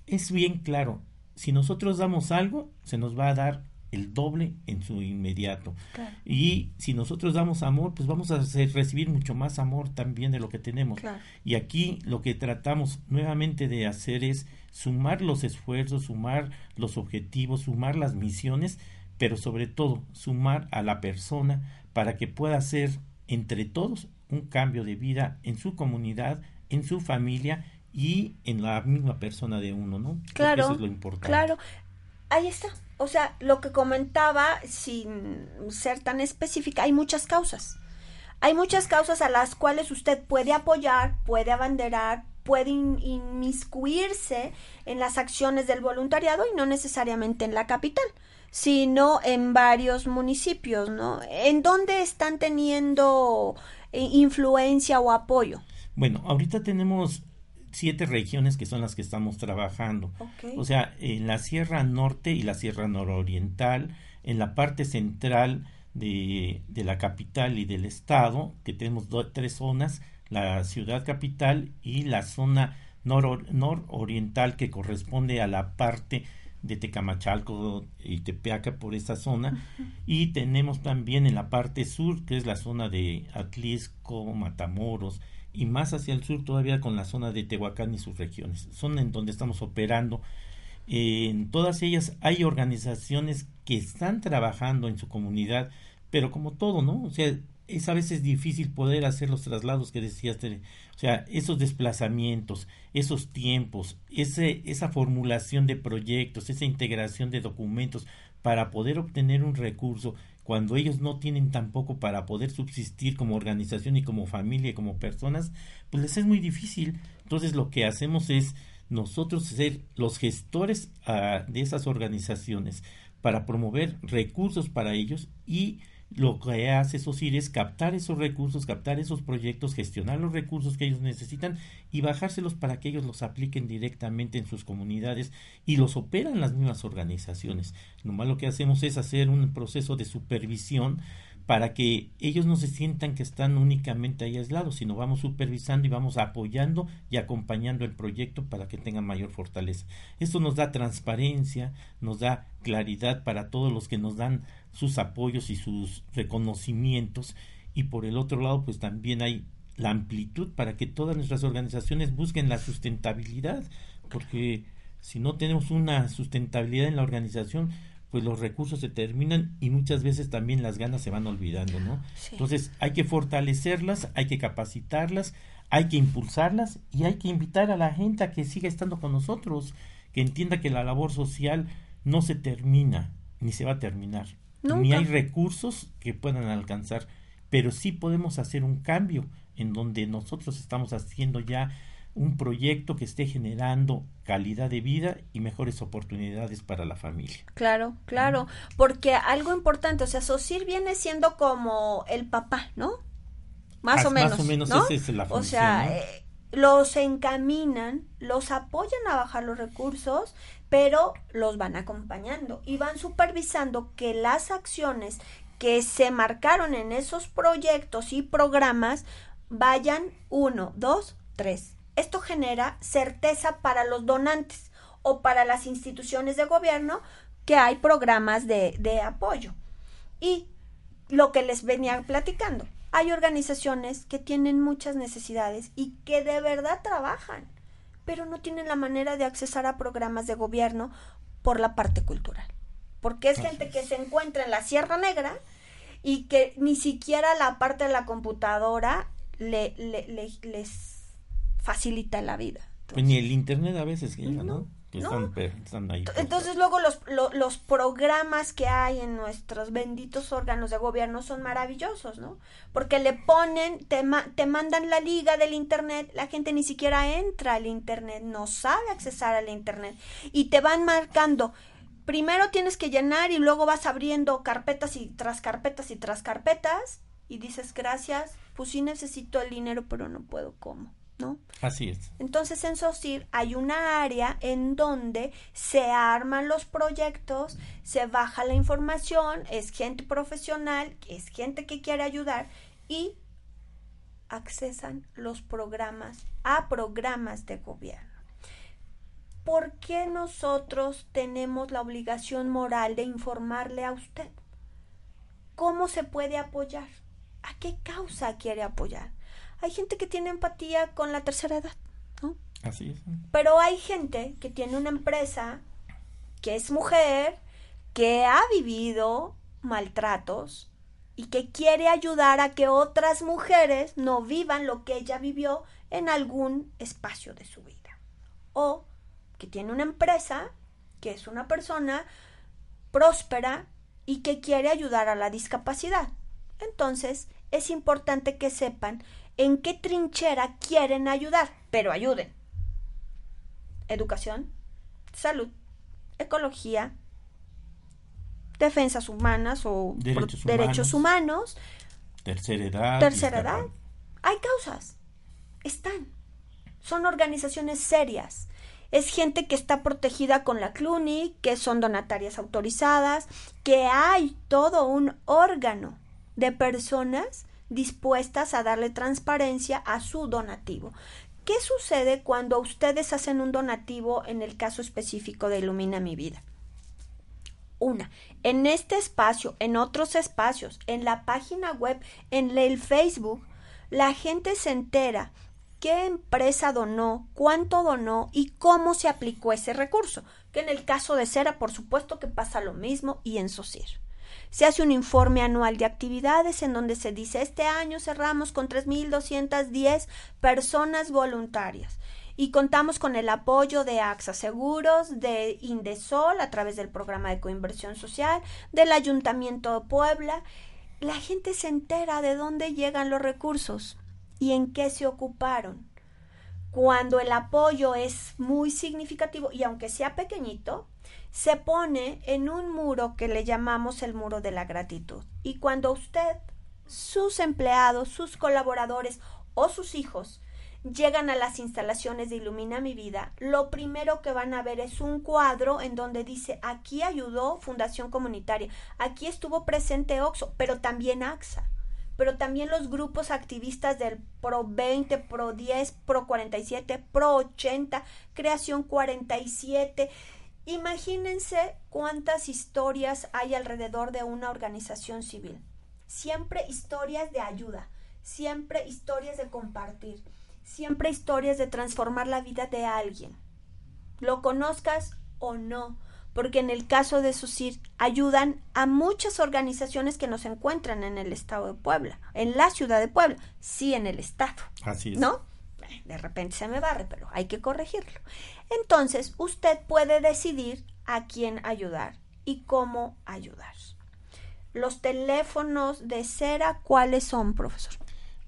es bien claro, si nosotros damos algo, se nos va a dar el doble en su inmediato. Y si nosotros damos amor, pues vamos a recibir mucho más amor también de lo que tenemos. Y aquí lo que tratamos nuevamente de hacer es sumar los esfuerzos, sumar los objetivos, sumar las misiones, pero sobre todo sumar a la persona para que pueda hacer entre todos un cambio de vida en su comunidad, en su familia y en la misma persona de uno, ¿no? Claro. Eso es lo importante. Claro. Ahí está. O sea, lo que comentaba, sin ser tan específica, hay muchas causas. Hay muchas causas a las cuales usted puede apoyar, puede abanderar, puede inmiscuirse en las acciones del voluntariado y no necesariamente en la capital, sino en varios municipios, ¿no? ¿En dónde están teniendo eh, influencia o apoyo? Bueno, ahorita tenemos siete regiones que son las que estamos trabajando. O sea, en la Sierra Norte y la Sierra Nororiental, en la parte central de, de la capital y del estado, que tenemos tres zonas, la ciudad capital y la zona nororiental que corresponde a la parte de Tecamachalco y Tepeaca por esta zona. Y tenemos también en la parte sur que es la zona de Atlisco, Matamoros y más hacia el sur todavía con la zona de Tehuacán y sus regiones son en donde estamos operando. En todas ellas hay organizaciones que están trabajando en su comunidad pero como todo no o sea es a veces difícil poder hacer los traslados que decías, o sea, esos desplazamientos, esos tiempos, ese, esa formulación de proyectos, esa integración de documentos para poder obtener un recurso cuando ellos no tienen tampoco para poder subsistir como organización y como familia y como personas, pues les es muy difícil. Entonces lo que hacemos es nosotros ser los gestores ah, de esas organizaciones para promover recursos para ellos y lo que hace SOCIR es captar esos recursos, captar esos proyectos, gestionar los recursos que ellos necesitan y bajárselos para que ellos los apliquen directamente en sus comunidades y los operan las mismas organizaciones. Nomás lo que hacemos es hacer un proceso de supervisión para que ellos no se sientan que están únicamente ahí aislados, sino vamos supervisando y vamos apoyando y acompañando el proyecto para que tenga mayor fortaleza. Esto nos da transparencia, nos da claridad para todos los que nos dan sus apoyos y sus reconocimientos y por el otro lado pues también hay la amplitud para que todas nuestras organizaciones busquen la sustentabilidad porque si no tenemos una sustentabilidad en la organización pues los recursos se terminan y muchas veces también las ganas se van olvidando, ¿no? Entonces hay que fortalecerlas, hay que capacitarlas, hay que impulsarlas y hay que invitar a la gente a que siga estando con nosotros, que entienda que la labor social no se termina ni se va a terminar, ni hay recursos que puedan alcanzar, pero sí podemos hacer un cambio en donde nosotros estamos haciendo ya un proyecto que esté generando calidad de vida y mejores oportunidades para la familia. Claro, claro, porque algo importante, o sea, SOCIR viene siendo como el papá, ¿no? Más o menos. Más o menos esa es la función. O sea, eh, los encaminan, los apoyan a bajar los recursos, pero los van acompañando y van supervisando que las acciones que se marcaron en esos proyectos y programas vayan uno, dos, tres esto genera certeza para los donantes o para las instituciones de gobierno que hay programas de, de apoyo. Y lo que les venía platicando, hay organizaciones que tienen muchas necesidades y que de verdad trabajan, pero no tienen la manera de accesar a programas de gobierno por la parte cultural. Porque es gente que se encuentra en la Sierra Negra y que ni siquiera la parte de la computadora le, le, les facilita la vida. pues ni el internet a veces llega, ¿no? Que Están, ahí Entonces luego los, los programas que hay en nuestros benditos órganos de gobierno son maravillosos, ¿no? Porque le ponen, te, te mandan la liga del internet, la gente ni siquiera entra al internet, no sabe accesar al internet y te van marcando. Primero tienes que llenar y luego vas abriendo carpetas y tras carpetas y tras carpetas y dices gracias, pues sí necesito el dinero pero no puedo cómo. ¿No? Así es. Entonces en SOCIR hay una área en donde se arman los proyectos, se baja la información, es gente profesional, es gente que quiere ayudar y accesan los programas a programas de gobierno. ¿por qué nosotros tenemos la obligación moral de informarle a usted? ¿Cómo se puede apoyar? ¿A qué causa quiere apoyar? Hay gente que tiene empatía con la tercera edad, ¿no? Así es. Pero hay gente que tiene una empresa, que es mujer, que ha vivido maltratos y que quiere ayudar a que otras mujeres no vivan lo que ella vivió en algún espacio de su vida. O que tiene una empresa, que es una persona próspera y que quiere ayudar a la discapacidad. Entonces, es importante que sepan en qué trinchera quieren ayudar, pero ayuden. Educación, salud, ecología, defensas humanas o derechos, derechos humanos, tercera edad. Tercera edad. Hay causas. Están. Son organizaciones serias. Es gente que está protegida con la CLUNY, que son donatarias autorizadas, que hay todo un órgano de personas dispuestas a darle transparencia a su donativo. ¿Qué sucede cuando ustedes hacen un donativo en el caso específico de Ilumina mi vida? Una, en este espacio, en otros espacios, en la página web, en el Facebook, la gente se entera qué empresa donó, cuánto donó y cómo se aplicó ese recurso. Que en el caso de Cera, por supuesto que pasa lo mismo y en SOCIR. Se hace un informe anual de actividades en donde se dice este año cerramos con 3.210 personas voluntarias y contamos con el apoyo de AXA Seguros, de Indesol a través del programa de coinversión social, del Ayuntamiento de Puebla. La gente se entera de dónde llegan los recursos y en qué se ocuparon. Cuando el apoyo es muy significativo y aunque sea pequeñito, se pone en un muro que le llamamos el muro de la gratitud. Y cuando usted, sus empleados, sus colaboradores o sus hijos llegan a las instalaciones de Ilumina mi vida, lo primero que van a ver es un cuadro en donde dice aquí ayudó Fundación Comunitaria, aquí estuvo presente OXO, pero también AXA, pero también los grupos activistas del Pro 20, Pro 10, Pro 47, Pro 80, Creación 47. Imagínense cuántas historias hay alrededor de una organización civil. Siempre historias de ayuda, siempre historias de compartir siempre historias de transformar la vida de alguien, lo conozcas o no, porque en el caso de SUSIR ayudan a muchas organizaciones que no se encuentran en el estado de Puebla, en la ciudad de Puebla, sí en el estado. Así es. ¿No? De repente se me barre, pero hay que corregirlo. Entonces, usted puede decidir a quién ayudar y cómo ayudar. Los teléfonos de cera, ¿cuáles son, profesor?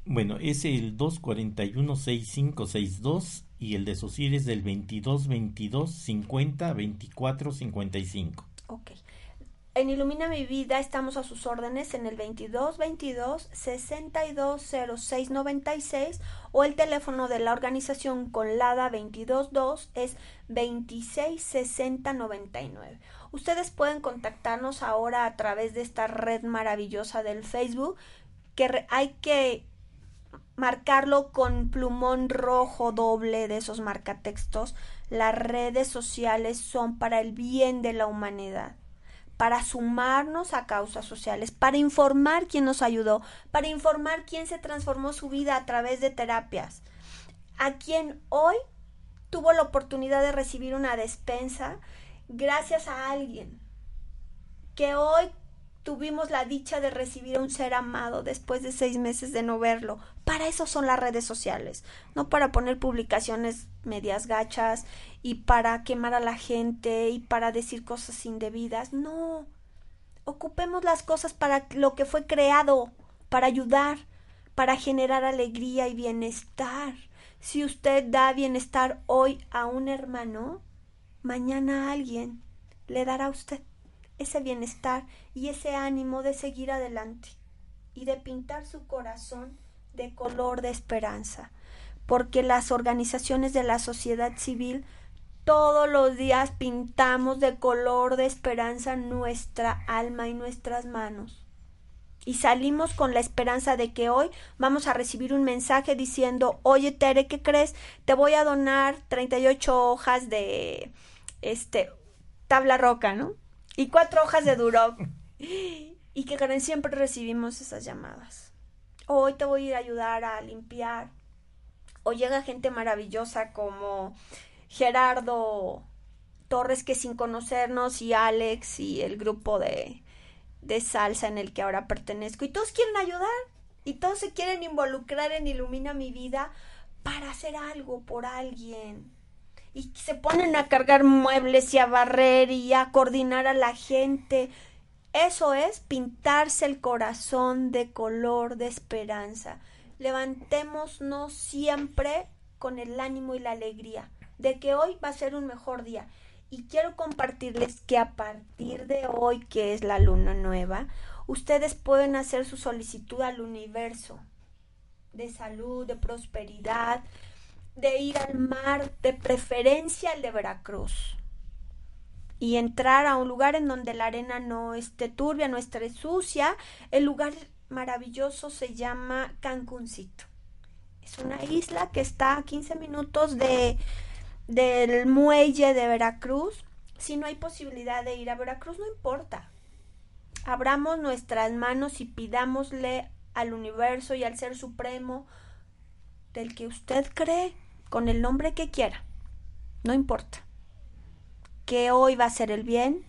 Bueno, es el 241-6562 y el de SOCIR es del 22-22-50-24-55. Ok. En Ilumina mi vida estamos a sus órdenes en el 22-22-6206-96 o el teléfono de la organización con LADA 222 es 266099. Ustedes pueden contactarnos ahora a través de esta red maravillosa del Facebook que hay que marcarlo con plumón rojo doble de esos marcatextos. Las redes sociales son para el bien de la humanidad, para sumarnos a causas sociales, para informar quién nos ayudó, para informar quién se transformó su vida a través de terapias, a quien hoy tuvo la oportunidad de recibir una despensa gracias a alguien que hoy tuvimos la dicha de recibir a un ser amado después de seis meses de no verlo. Para eso son las redes sociales, no para poner publicaciones medias gachas y para quemar a la gente y para decir cosas indebidas. No. Ocupemos las cosas para lo que fue creado, para ayudar, para generar alegría y bienestar. Si usted da bienestar hoy a un hermano, mañana alguien le dará a usted ese bienestar y ese ánimo de seguir adelante y de pintar su corazón de color de esperanza, porque las organizaciones de la sociedad civil todos los días pintamos de color de esperanza nuestra alma y nuestras manos. y salimos con la esperanza de que hoy vamos a recibir un mensaje diciendo, oye Tere, ¿qué crees? Te voy a donar 38 hojas de, este, tabla roca, ¿no? Y cuatro hojas de Duroc. Y que creen, siempre recibimos esas llamadas. Hoy te voy a ir a ayudar a limpiar. O llega gente maravillosa como Gerardo Torres, que sin conocernos, y Alex y el grupo de, de salsa en el que ahora pertenezco. Y todos quieren ayudar. Y todos se quieren involucrar en Ilumina mi vida para hacer algo por alguien. Y se ponen a cargar muebles y a barrer y a coordinar a la gente. Eso es pintarse el corazón de color de esperanza. Levantémonos siempre con el ánimo y la alegría de que hoy va a ser un mejor día y quiero compartirles que a partir de hoy, que es la luna nueva, ustedes pueden hacer su solicitud al universo de salud, de prosperidad, de ir al mar, de preferencia el de Veracruz. Y entrar a un lugar en donde la arena no esté turbia, no esté sucia. El lugar maravilloso se llama Cancuncito. Es una isla que está a 15 minutos de, del muelle de Veracruz, si no hay posibilidad de ir a Veracruz, no importa. Abramos nuestras manos y pidámosle al universo y al ser supremo del que usted cree, con el nombre que quiera. No importa. Que hoy va a ser el bien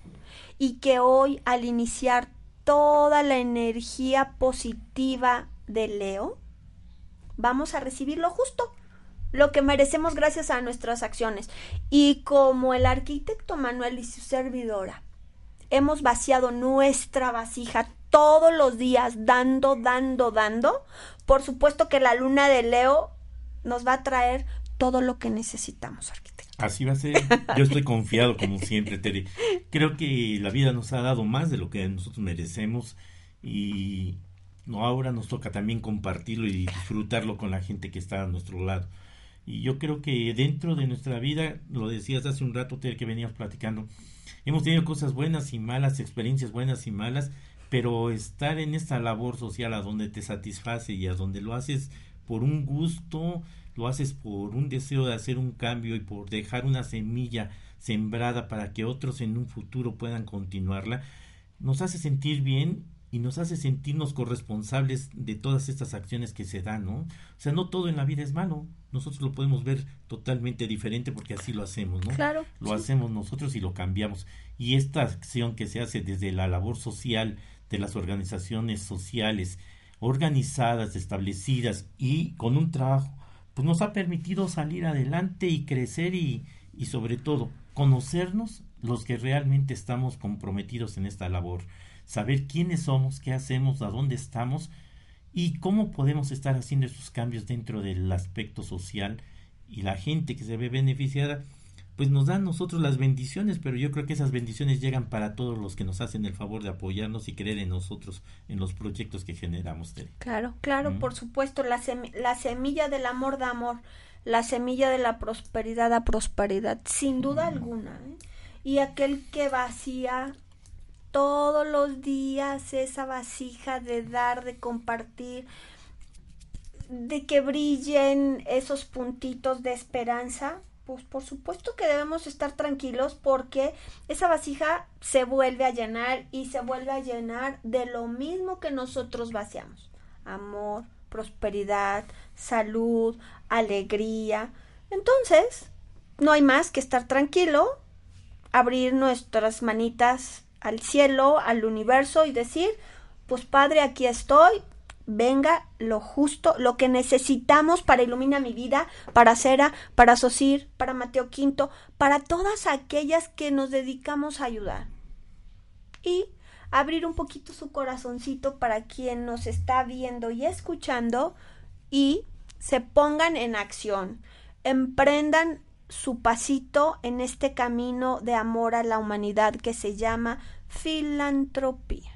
y que hoy al iniciar toda la energía positiva de Leo, vamos a recibir lo justo lo que merecemos gracias a nuestras acciones. Y como el arquitecto Manuel y su servidora, hemos vaciado nuestra vasija todos los días, dando, dando, dando, por supuesto que la luna de Leo nos va a traer todo lo que necesitamos, arquitecto. Así va a ser. Yo estoy confiado, como siempre, Tere. Creo que la vida nos ha dado más de lo que nosotros merecemos y no ahora nos toca también compartirlo y disfrutarlo con la gente que está a nuestro lado. Y yo creo que dentro de nuestra vida, lo decías hace un rato que veníamos platicando, hemos tenido cosas buenas y malas, experiencias buenas y malas, pero estar en esta labor social a donde te satisface y a donde lo haces por un gusto, lo haces por un deseo de hacer un cambio y por dejar una semilla sembrada para que otros en un futuro puedan continuarla, nos hace sentir bien y nos hace sentirnos corresponsables de todas estas acciones que se dan, ¿no? O sea, no todo en la vida es malo. Nosotros lo podemos ver totalmente diferente porque así lo hacemos, ¿no? Claro. Lo hacemos nosotros y lo cambiamos. Y esta acción que se hace desde la labor social de las organizaciones sociales organizadas, establecidas y con un trabajo, pues nos ha permitido salir adelante y crecer y, y sobre todo conocernos los que realmente estamos comprometidos en esta labor saber quiénes somos, qué hacemos, a dónde estamos y cómo podemos estar haciendo estos cambios dentro del aspecto social y la gente que se ve beneficiada pues nos dan nosotros las bendiciones, pero yo creo que esas bendiciones llegan para todos los que nos hacen el favor de apoyarnos y creer en nosotros, en los proyectos que generamos. Claro, claro, por supuesto, la, la semilla del amor da amor, la semilla de la prosperidad da prosperidad, sin duda alguna. ¿eh? Y aquel que vacía todos los días esa vasija de dar, de compartir, de que brillen esos puntitos de esperanza, pues por supuesto que debemos estar tranquilos porque esa vasija se vuelve a llenar y se vuelve a llenar de lo mismo que nosotros vaciamos. Amor, prosperidad, salud, alegría. Entonces, no hay más que estar tranquilo, abrir nuestras manitas al cielo, al universo y decir, pues Padre, aquí estoy, venga lo justo, lo que necesitamos para iluminar mi vida, para Cera, para Sosir, para Mateo Quinto, para todas aquellas que nos dedicamos a ayudar. Y abrir un poquito su corazoncito para quien nos está viendo y escuchando y se pongan en acción, emprendan su pasito en este camino de amor a la humanidad que se llama filantropía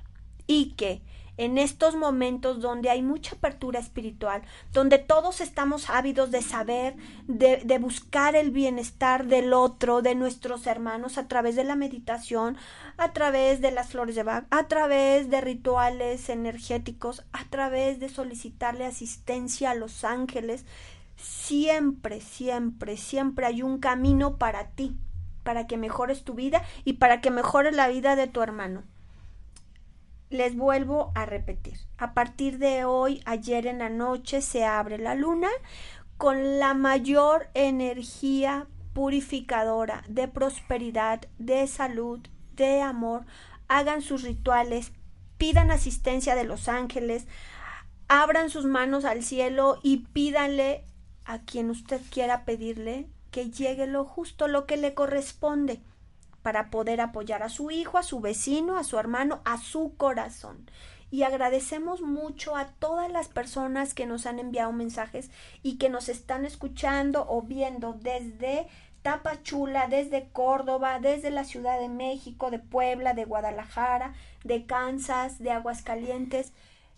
y que en estos momentos donde hay mucha apertura espiritual, donde todos estamos ávidos de saber, de, buscar el bienestar del otro, de nuestros hermanos, a través de la meditación, a través de las flores de Bach, a través de rituales energéticos, a través de solicitarle asistencia a los ángeles. Siempre, siempre, siempre hay un camino para ti, para que mejores tu vida y para que mejores la vida de tu hermano les vuelvo a repetir. A partir de hoy, ayer en la noche, se abre la luna con la mayor energía purificadora de prosperidad, de salud, de amor. Hagan sus rituales, pidan asistencia de los ángeles, abran sus manos al cielo y pídanle a quien usted quiera pedirle que llegue lo justo, lo que le corresponde para poder apoyar a su hijo, a su vecino, a su hermano, a su corazón. Y agradecemos mucho a todas las personas que nos han enviado mensajes y que nos están escuchando o viendo desde Tapachula, desde Córdoba, desde la Ciudad de México, de Puebla, de Guadalajara, de Kansas, de Aguascalientes.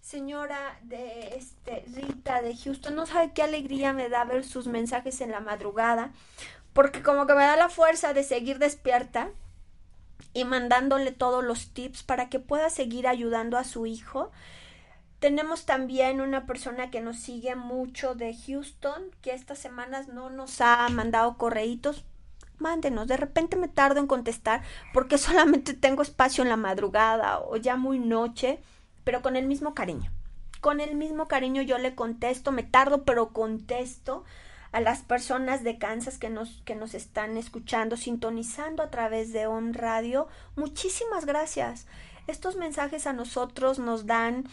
Señora de este Rita de Houston, no sabe qué alegría me da ver sus mensajes en la madrugada porque como que me da la fuerza de seguir despierta y mandándole todos los tips para que pueda seguir ayudando a su hijo. Tenemos también una persona que nos sigue mucho de Houston, que estas semanas no nos ha mandado correitos. Mándenos, de repente me tardo en contestar porque solamente tengo espacio en la madrugada o ya muy noche, pero con el mismo cariño. Con el mismo cariño yo le contesto, me tardo, pero contesto a las personas de Kansas que nos, que nos están escuchando, sintonizando a través de On Radio. Muchísimas gracias. Estos mensajes a nosotros nos dan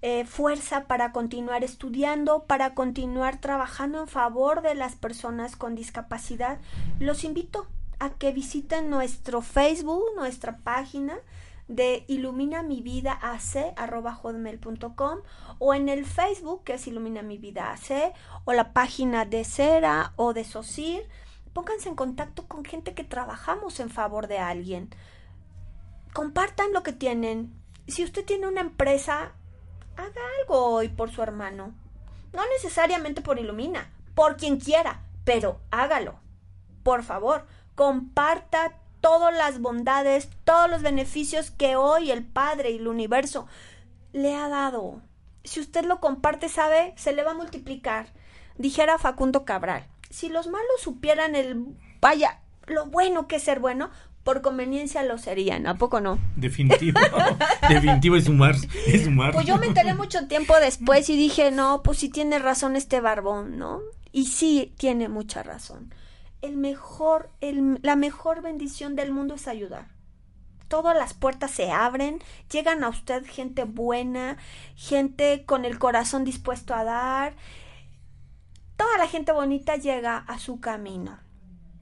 eh, fuerza para continuar estudiando, para continuar trabajando en favor de las personas con discapacidad. Los invito a que visiten nuestro Facebook, nuestra página de Ilumina mi vida AC o en el Facebook que es Ilumina mi vida AC o la página de Cera o de Sosir. Pónganse en contacto con gente que trabajamos en favor de alguien. Compartan lo que tienen. Si usted tiene una empresa, haga algo hoy por su hermano. No necesariamente por Ilumina, por quien quiera, pero hágalo. Por favor, comparta todas las bondades, todos los beneficios que hoy el Padre y el universo le ha dado. Si usted lo comparte, sabe, se le va a multiplicar. Dijera Facundo Cabral, si los malos supieran el, vaya, lo bueno que es ser bueno, por conveniencia lo serían, ¿a poco no? Definitivo, definitivo es sumar, es sumar. Pues yo me enteré mucho tiempo después y dije, no, pues sí tiene razón este barbón, ¿no? Y sí tiene mucha razón el mejor, el, la mejor bendición del mundo es ayudar. Todas las puertas se abren, llegan a usted gente buena, gente con el corazón dispuesto a dar. Toda la gente bonita llega a su camino.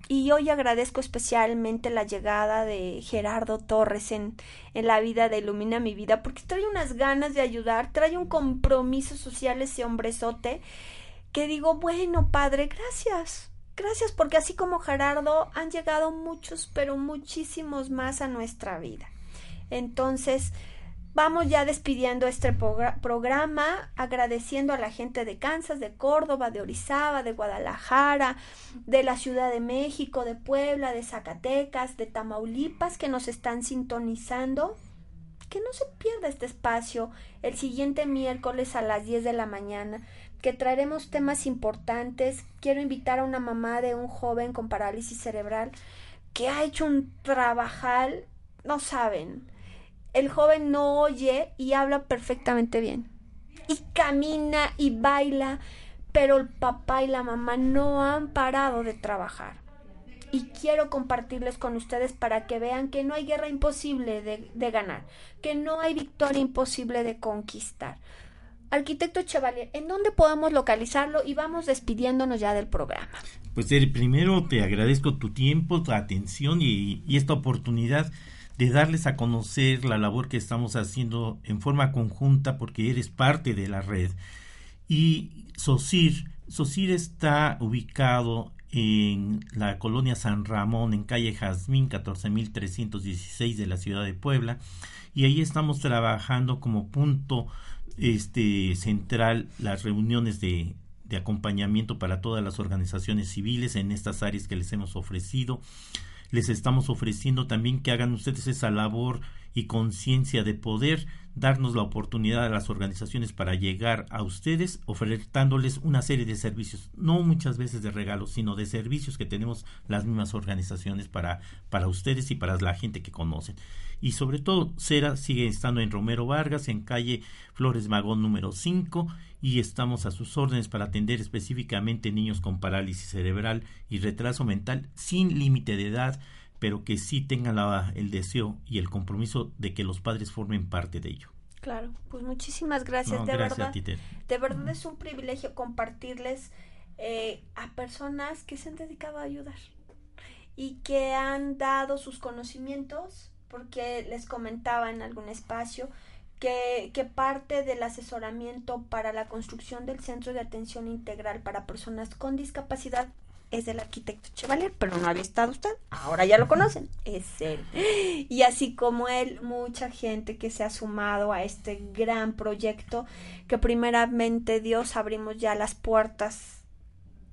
Y hoy agradezco especialmente la llegada de Gerardo Torres en, en la vida de Ilumina mi vida, porque trae unas ganas de ayudar, trae un compromiso social ese hombrezote, que digo, bueno, padre, gracias Gracias porque así como Gerardo han llegado muchos, pero muchísimos más a nuestra vida. Entonces, vamos ya despidiendo este programa, agradeciendo a la gente de Kansas, de Córdoba, de Orizaba, de Guadalajara, de la Ciudad de México, de Puebla, de Zacatecas, de Tamaulipas que nos están sintonizando. Que no se pierda este espacio el siguiente miércoles a las 10 de la mañana que traeremos temas importantes. Quiero invitar a una mamá de un joven con parálisis cerebral que ha hecho un trabajal, no saben. El joven no oye y habla perfectamente bien. Y camina y baila, pero el papá y la mamá no han parado de trabajar. Y quiero compartirles con ustedes para que vean que no hay guerra imposible de, de ganar, que no hay victoria imposible de conquistar. Arquitecto Chevalier, ¿en dónde podemos localizarlo? Y vamos despidiéndonos ya del programa. Pues Eri, primero te agradezco tu tiempo, tu atención y, esta oportunidad de darles a conocer la labor que estamos haciendo en forma conjunta porque eres parte de la red. Y SOCIR, SOCIR está ubicado en la colonia San Ramón, en calle Jazmín 14316 de la ciudad de Puebla. Y ahí estamos trabajando como punto este, central las reuniones de, de acompañamiento para todas las organizaciones civiles en estas áreas que les hemos ofrecido. Les estamos ofreciendo también que hagan ustedes esa labor y conciencia de poder darnos la oportunidad a las organizaciones para llegar a ustedes ofertándoles una serie de servicios, no muchas veces de regalos, sino de servicios que tenemos las mismas organizaciones para, para ustedes y para la gente que conocen. Y sobre todo, Cera sigue estando en Romero Vargas, en calle Flores Magón número 5, y estamos a sus órdenes para atender específicamente niños con parálisis cerebral y retraso mental sin límite de edad, pero que sí tengan el deseo y el compromiso de que los padres formen parte de ello. Claro, pues muchísimas gracias, de verdad. de verdad es un privilegio compartirles eh, a personas que se han dedicado a ayudar y que han dado sus conocimientos, porque les comentaba en algún espacio que, que, parte del asesoramiento para la construcción del Centro de Atención Integral para Personas con Discapacidad es del arquitecto Chevalier, pero no había estado usted, ahora ya lo conocen, es él. Y así como él, mucha gente que se ha sumado a este gran proyecto, que primeramente Dios abrimos ya las puertas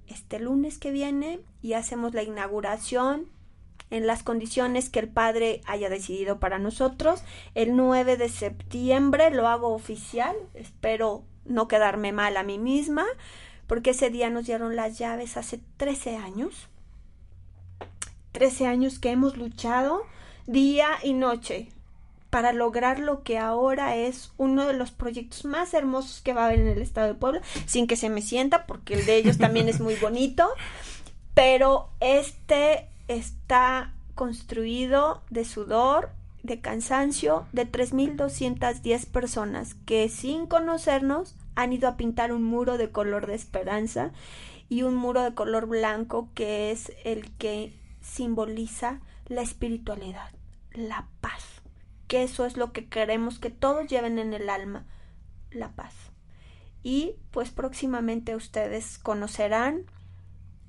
este lunes que viene y hacemos la inauguración en las condiciones que el Padre haya decidido para nosotros. El 9 de septiembre lo hago oficial, espero no quedarme mal a mí misma porque ese día nos dieron las llaves hace 13 años. 13 años que hemos luchado día y noche para lograr lo que ahora es uno de los proyectos más hermosos que va a haber en el estado de Puebla, sin que se me sienta, porque el de ellos también es muy bonito, pero este está construido de sudor, de cansancio, de 3.210 personas que sin conocernos han ido a pintar un muro de color de esperanza y un muro de color blanco que es el que simboliza la espiritualidad, la paz, que eso es lo que queremos que todos lleven en el alma, la paz. Y pues próximamente ustedes conocerán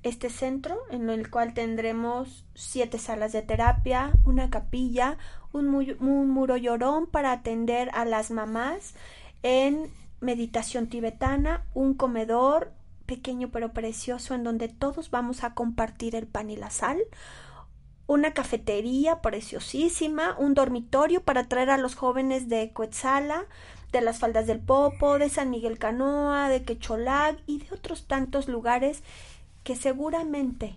este centro en el cual tendremos siete salas de terapia, una capilla, un, un muro llorón para atender a las mamás en meditación tibetana, un comedor pequeño pero precioso en donde todos vamos a compartir el pan y la sal, una cafetería preciosísima, un dormitorio para traer a los jóvenes de Coetzala, de las faldas del Popo, de San Miguel Canoa, de Quecholac y de otros tantos lugares que seguramente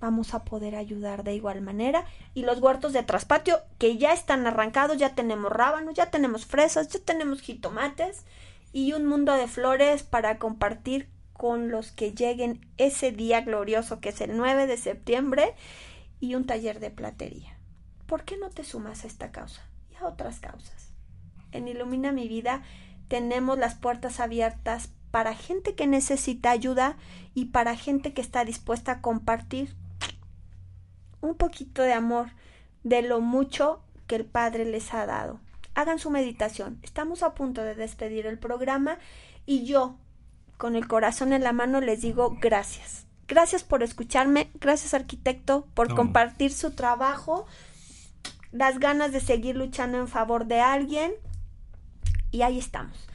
vamos a poder ayudar de igual manera. Y los huertos de traspatio que ya están arrancados, ya tenemos rábanos, ya tenemos fresas, ya tenemos jitomates y un mundo de flores para compartir con los que lleguen ese día glorioso que es el 9 de septiembre y un taller de platería. ¿Por qué no te sumas a esta causa y a otras causas? En Ilumina mi vida tenemos las puertas abiertas para gente que necesita ayuda y para gente que está dispuesta a compartir un poquito de amor de lo mucho que el Padre les ha dado hagan su meditación. Estamos a punto de despedir el programa y yo, con el corazón en la mano, les digo gracias. Gracias por escucharme, gracias arquitecto por compartir su trabajo, las ganas de seguir luchando en favor de alguien y ahí estamos.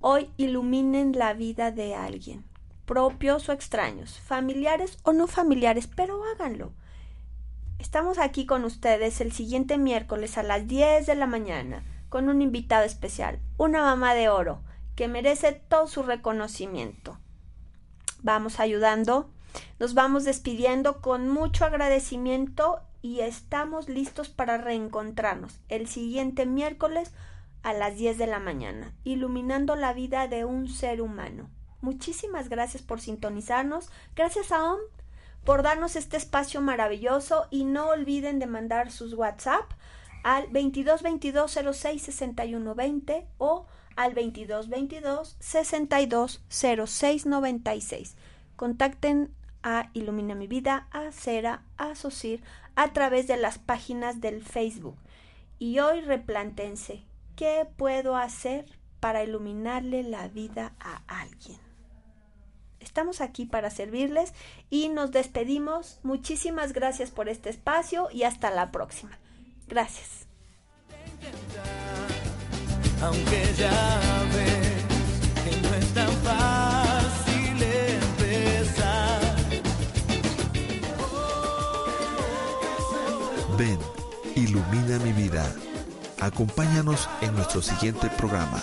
Hoy iluminen la vida de alguien, propios o extraños, familiares o no familiares, pero háganlo. Estamos aquí con ustedes el siguiente miércoles a las 10 de la mañana con un invitado especial, una mamá de oro, que merece todo su reconocimiento. Vamos ayudando, nos vamos despidiendo con mucho agradecimiento y estamos listos para reencontrarnos el siguiente miércoles a las 10 de la mañana, iluminando la vida de un ser humano. Muchísimas gracias por sintonizarnos, gracias a OM por darnos este espacio maravilloso y no olviden de mandar sus WhatsApp al 22 22 06 61 20 o al 22 22 62 06 96. Contacten a Ilumina mi vida, a Cera, a Sosir a través de las páginas del Facebook. Y hoy replantense, ¿qué puedo hacer para iluminarle la vida a alguien? Estamos aquí para servirles y nos despedimos. Muchísimas gracias por este espacio y hasta la próxima. Gracias. Aunque ya ves que no es tan fácil empezar. Ven, ilumina mi vida. Acompáñanos en nuestro siguiente programa.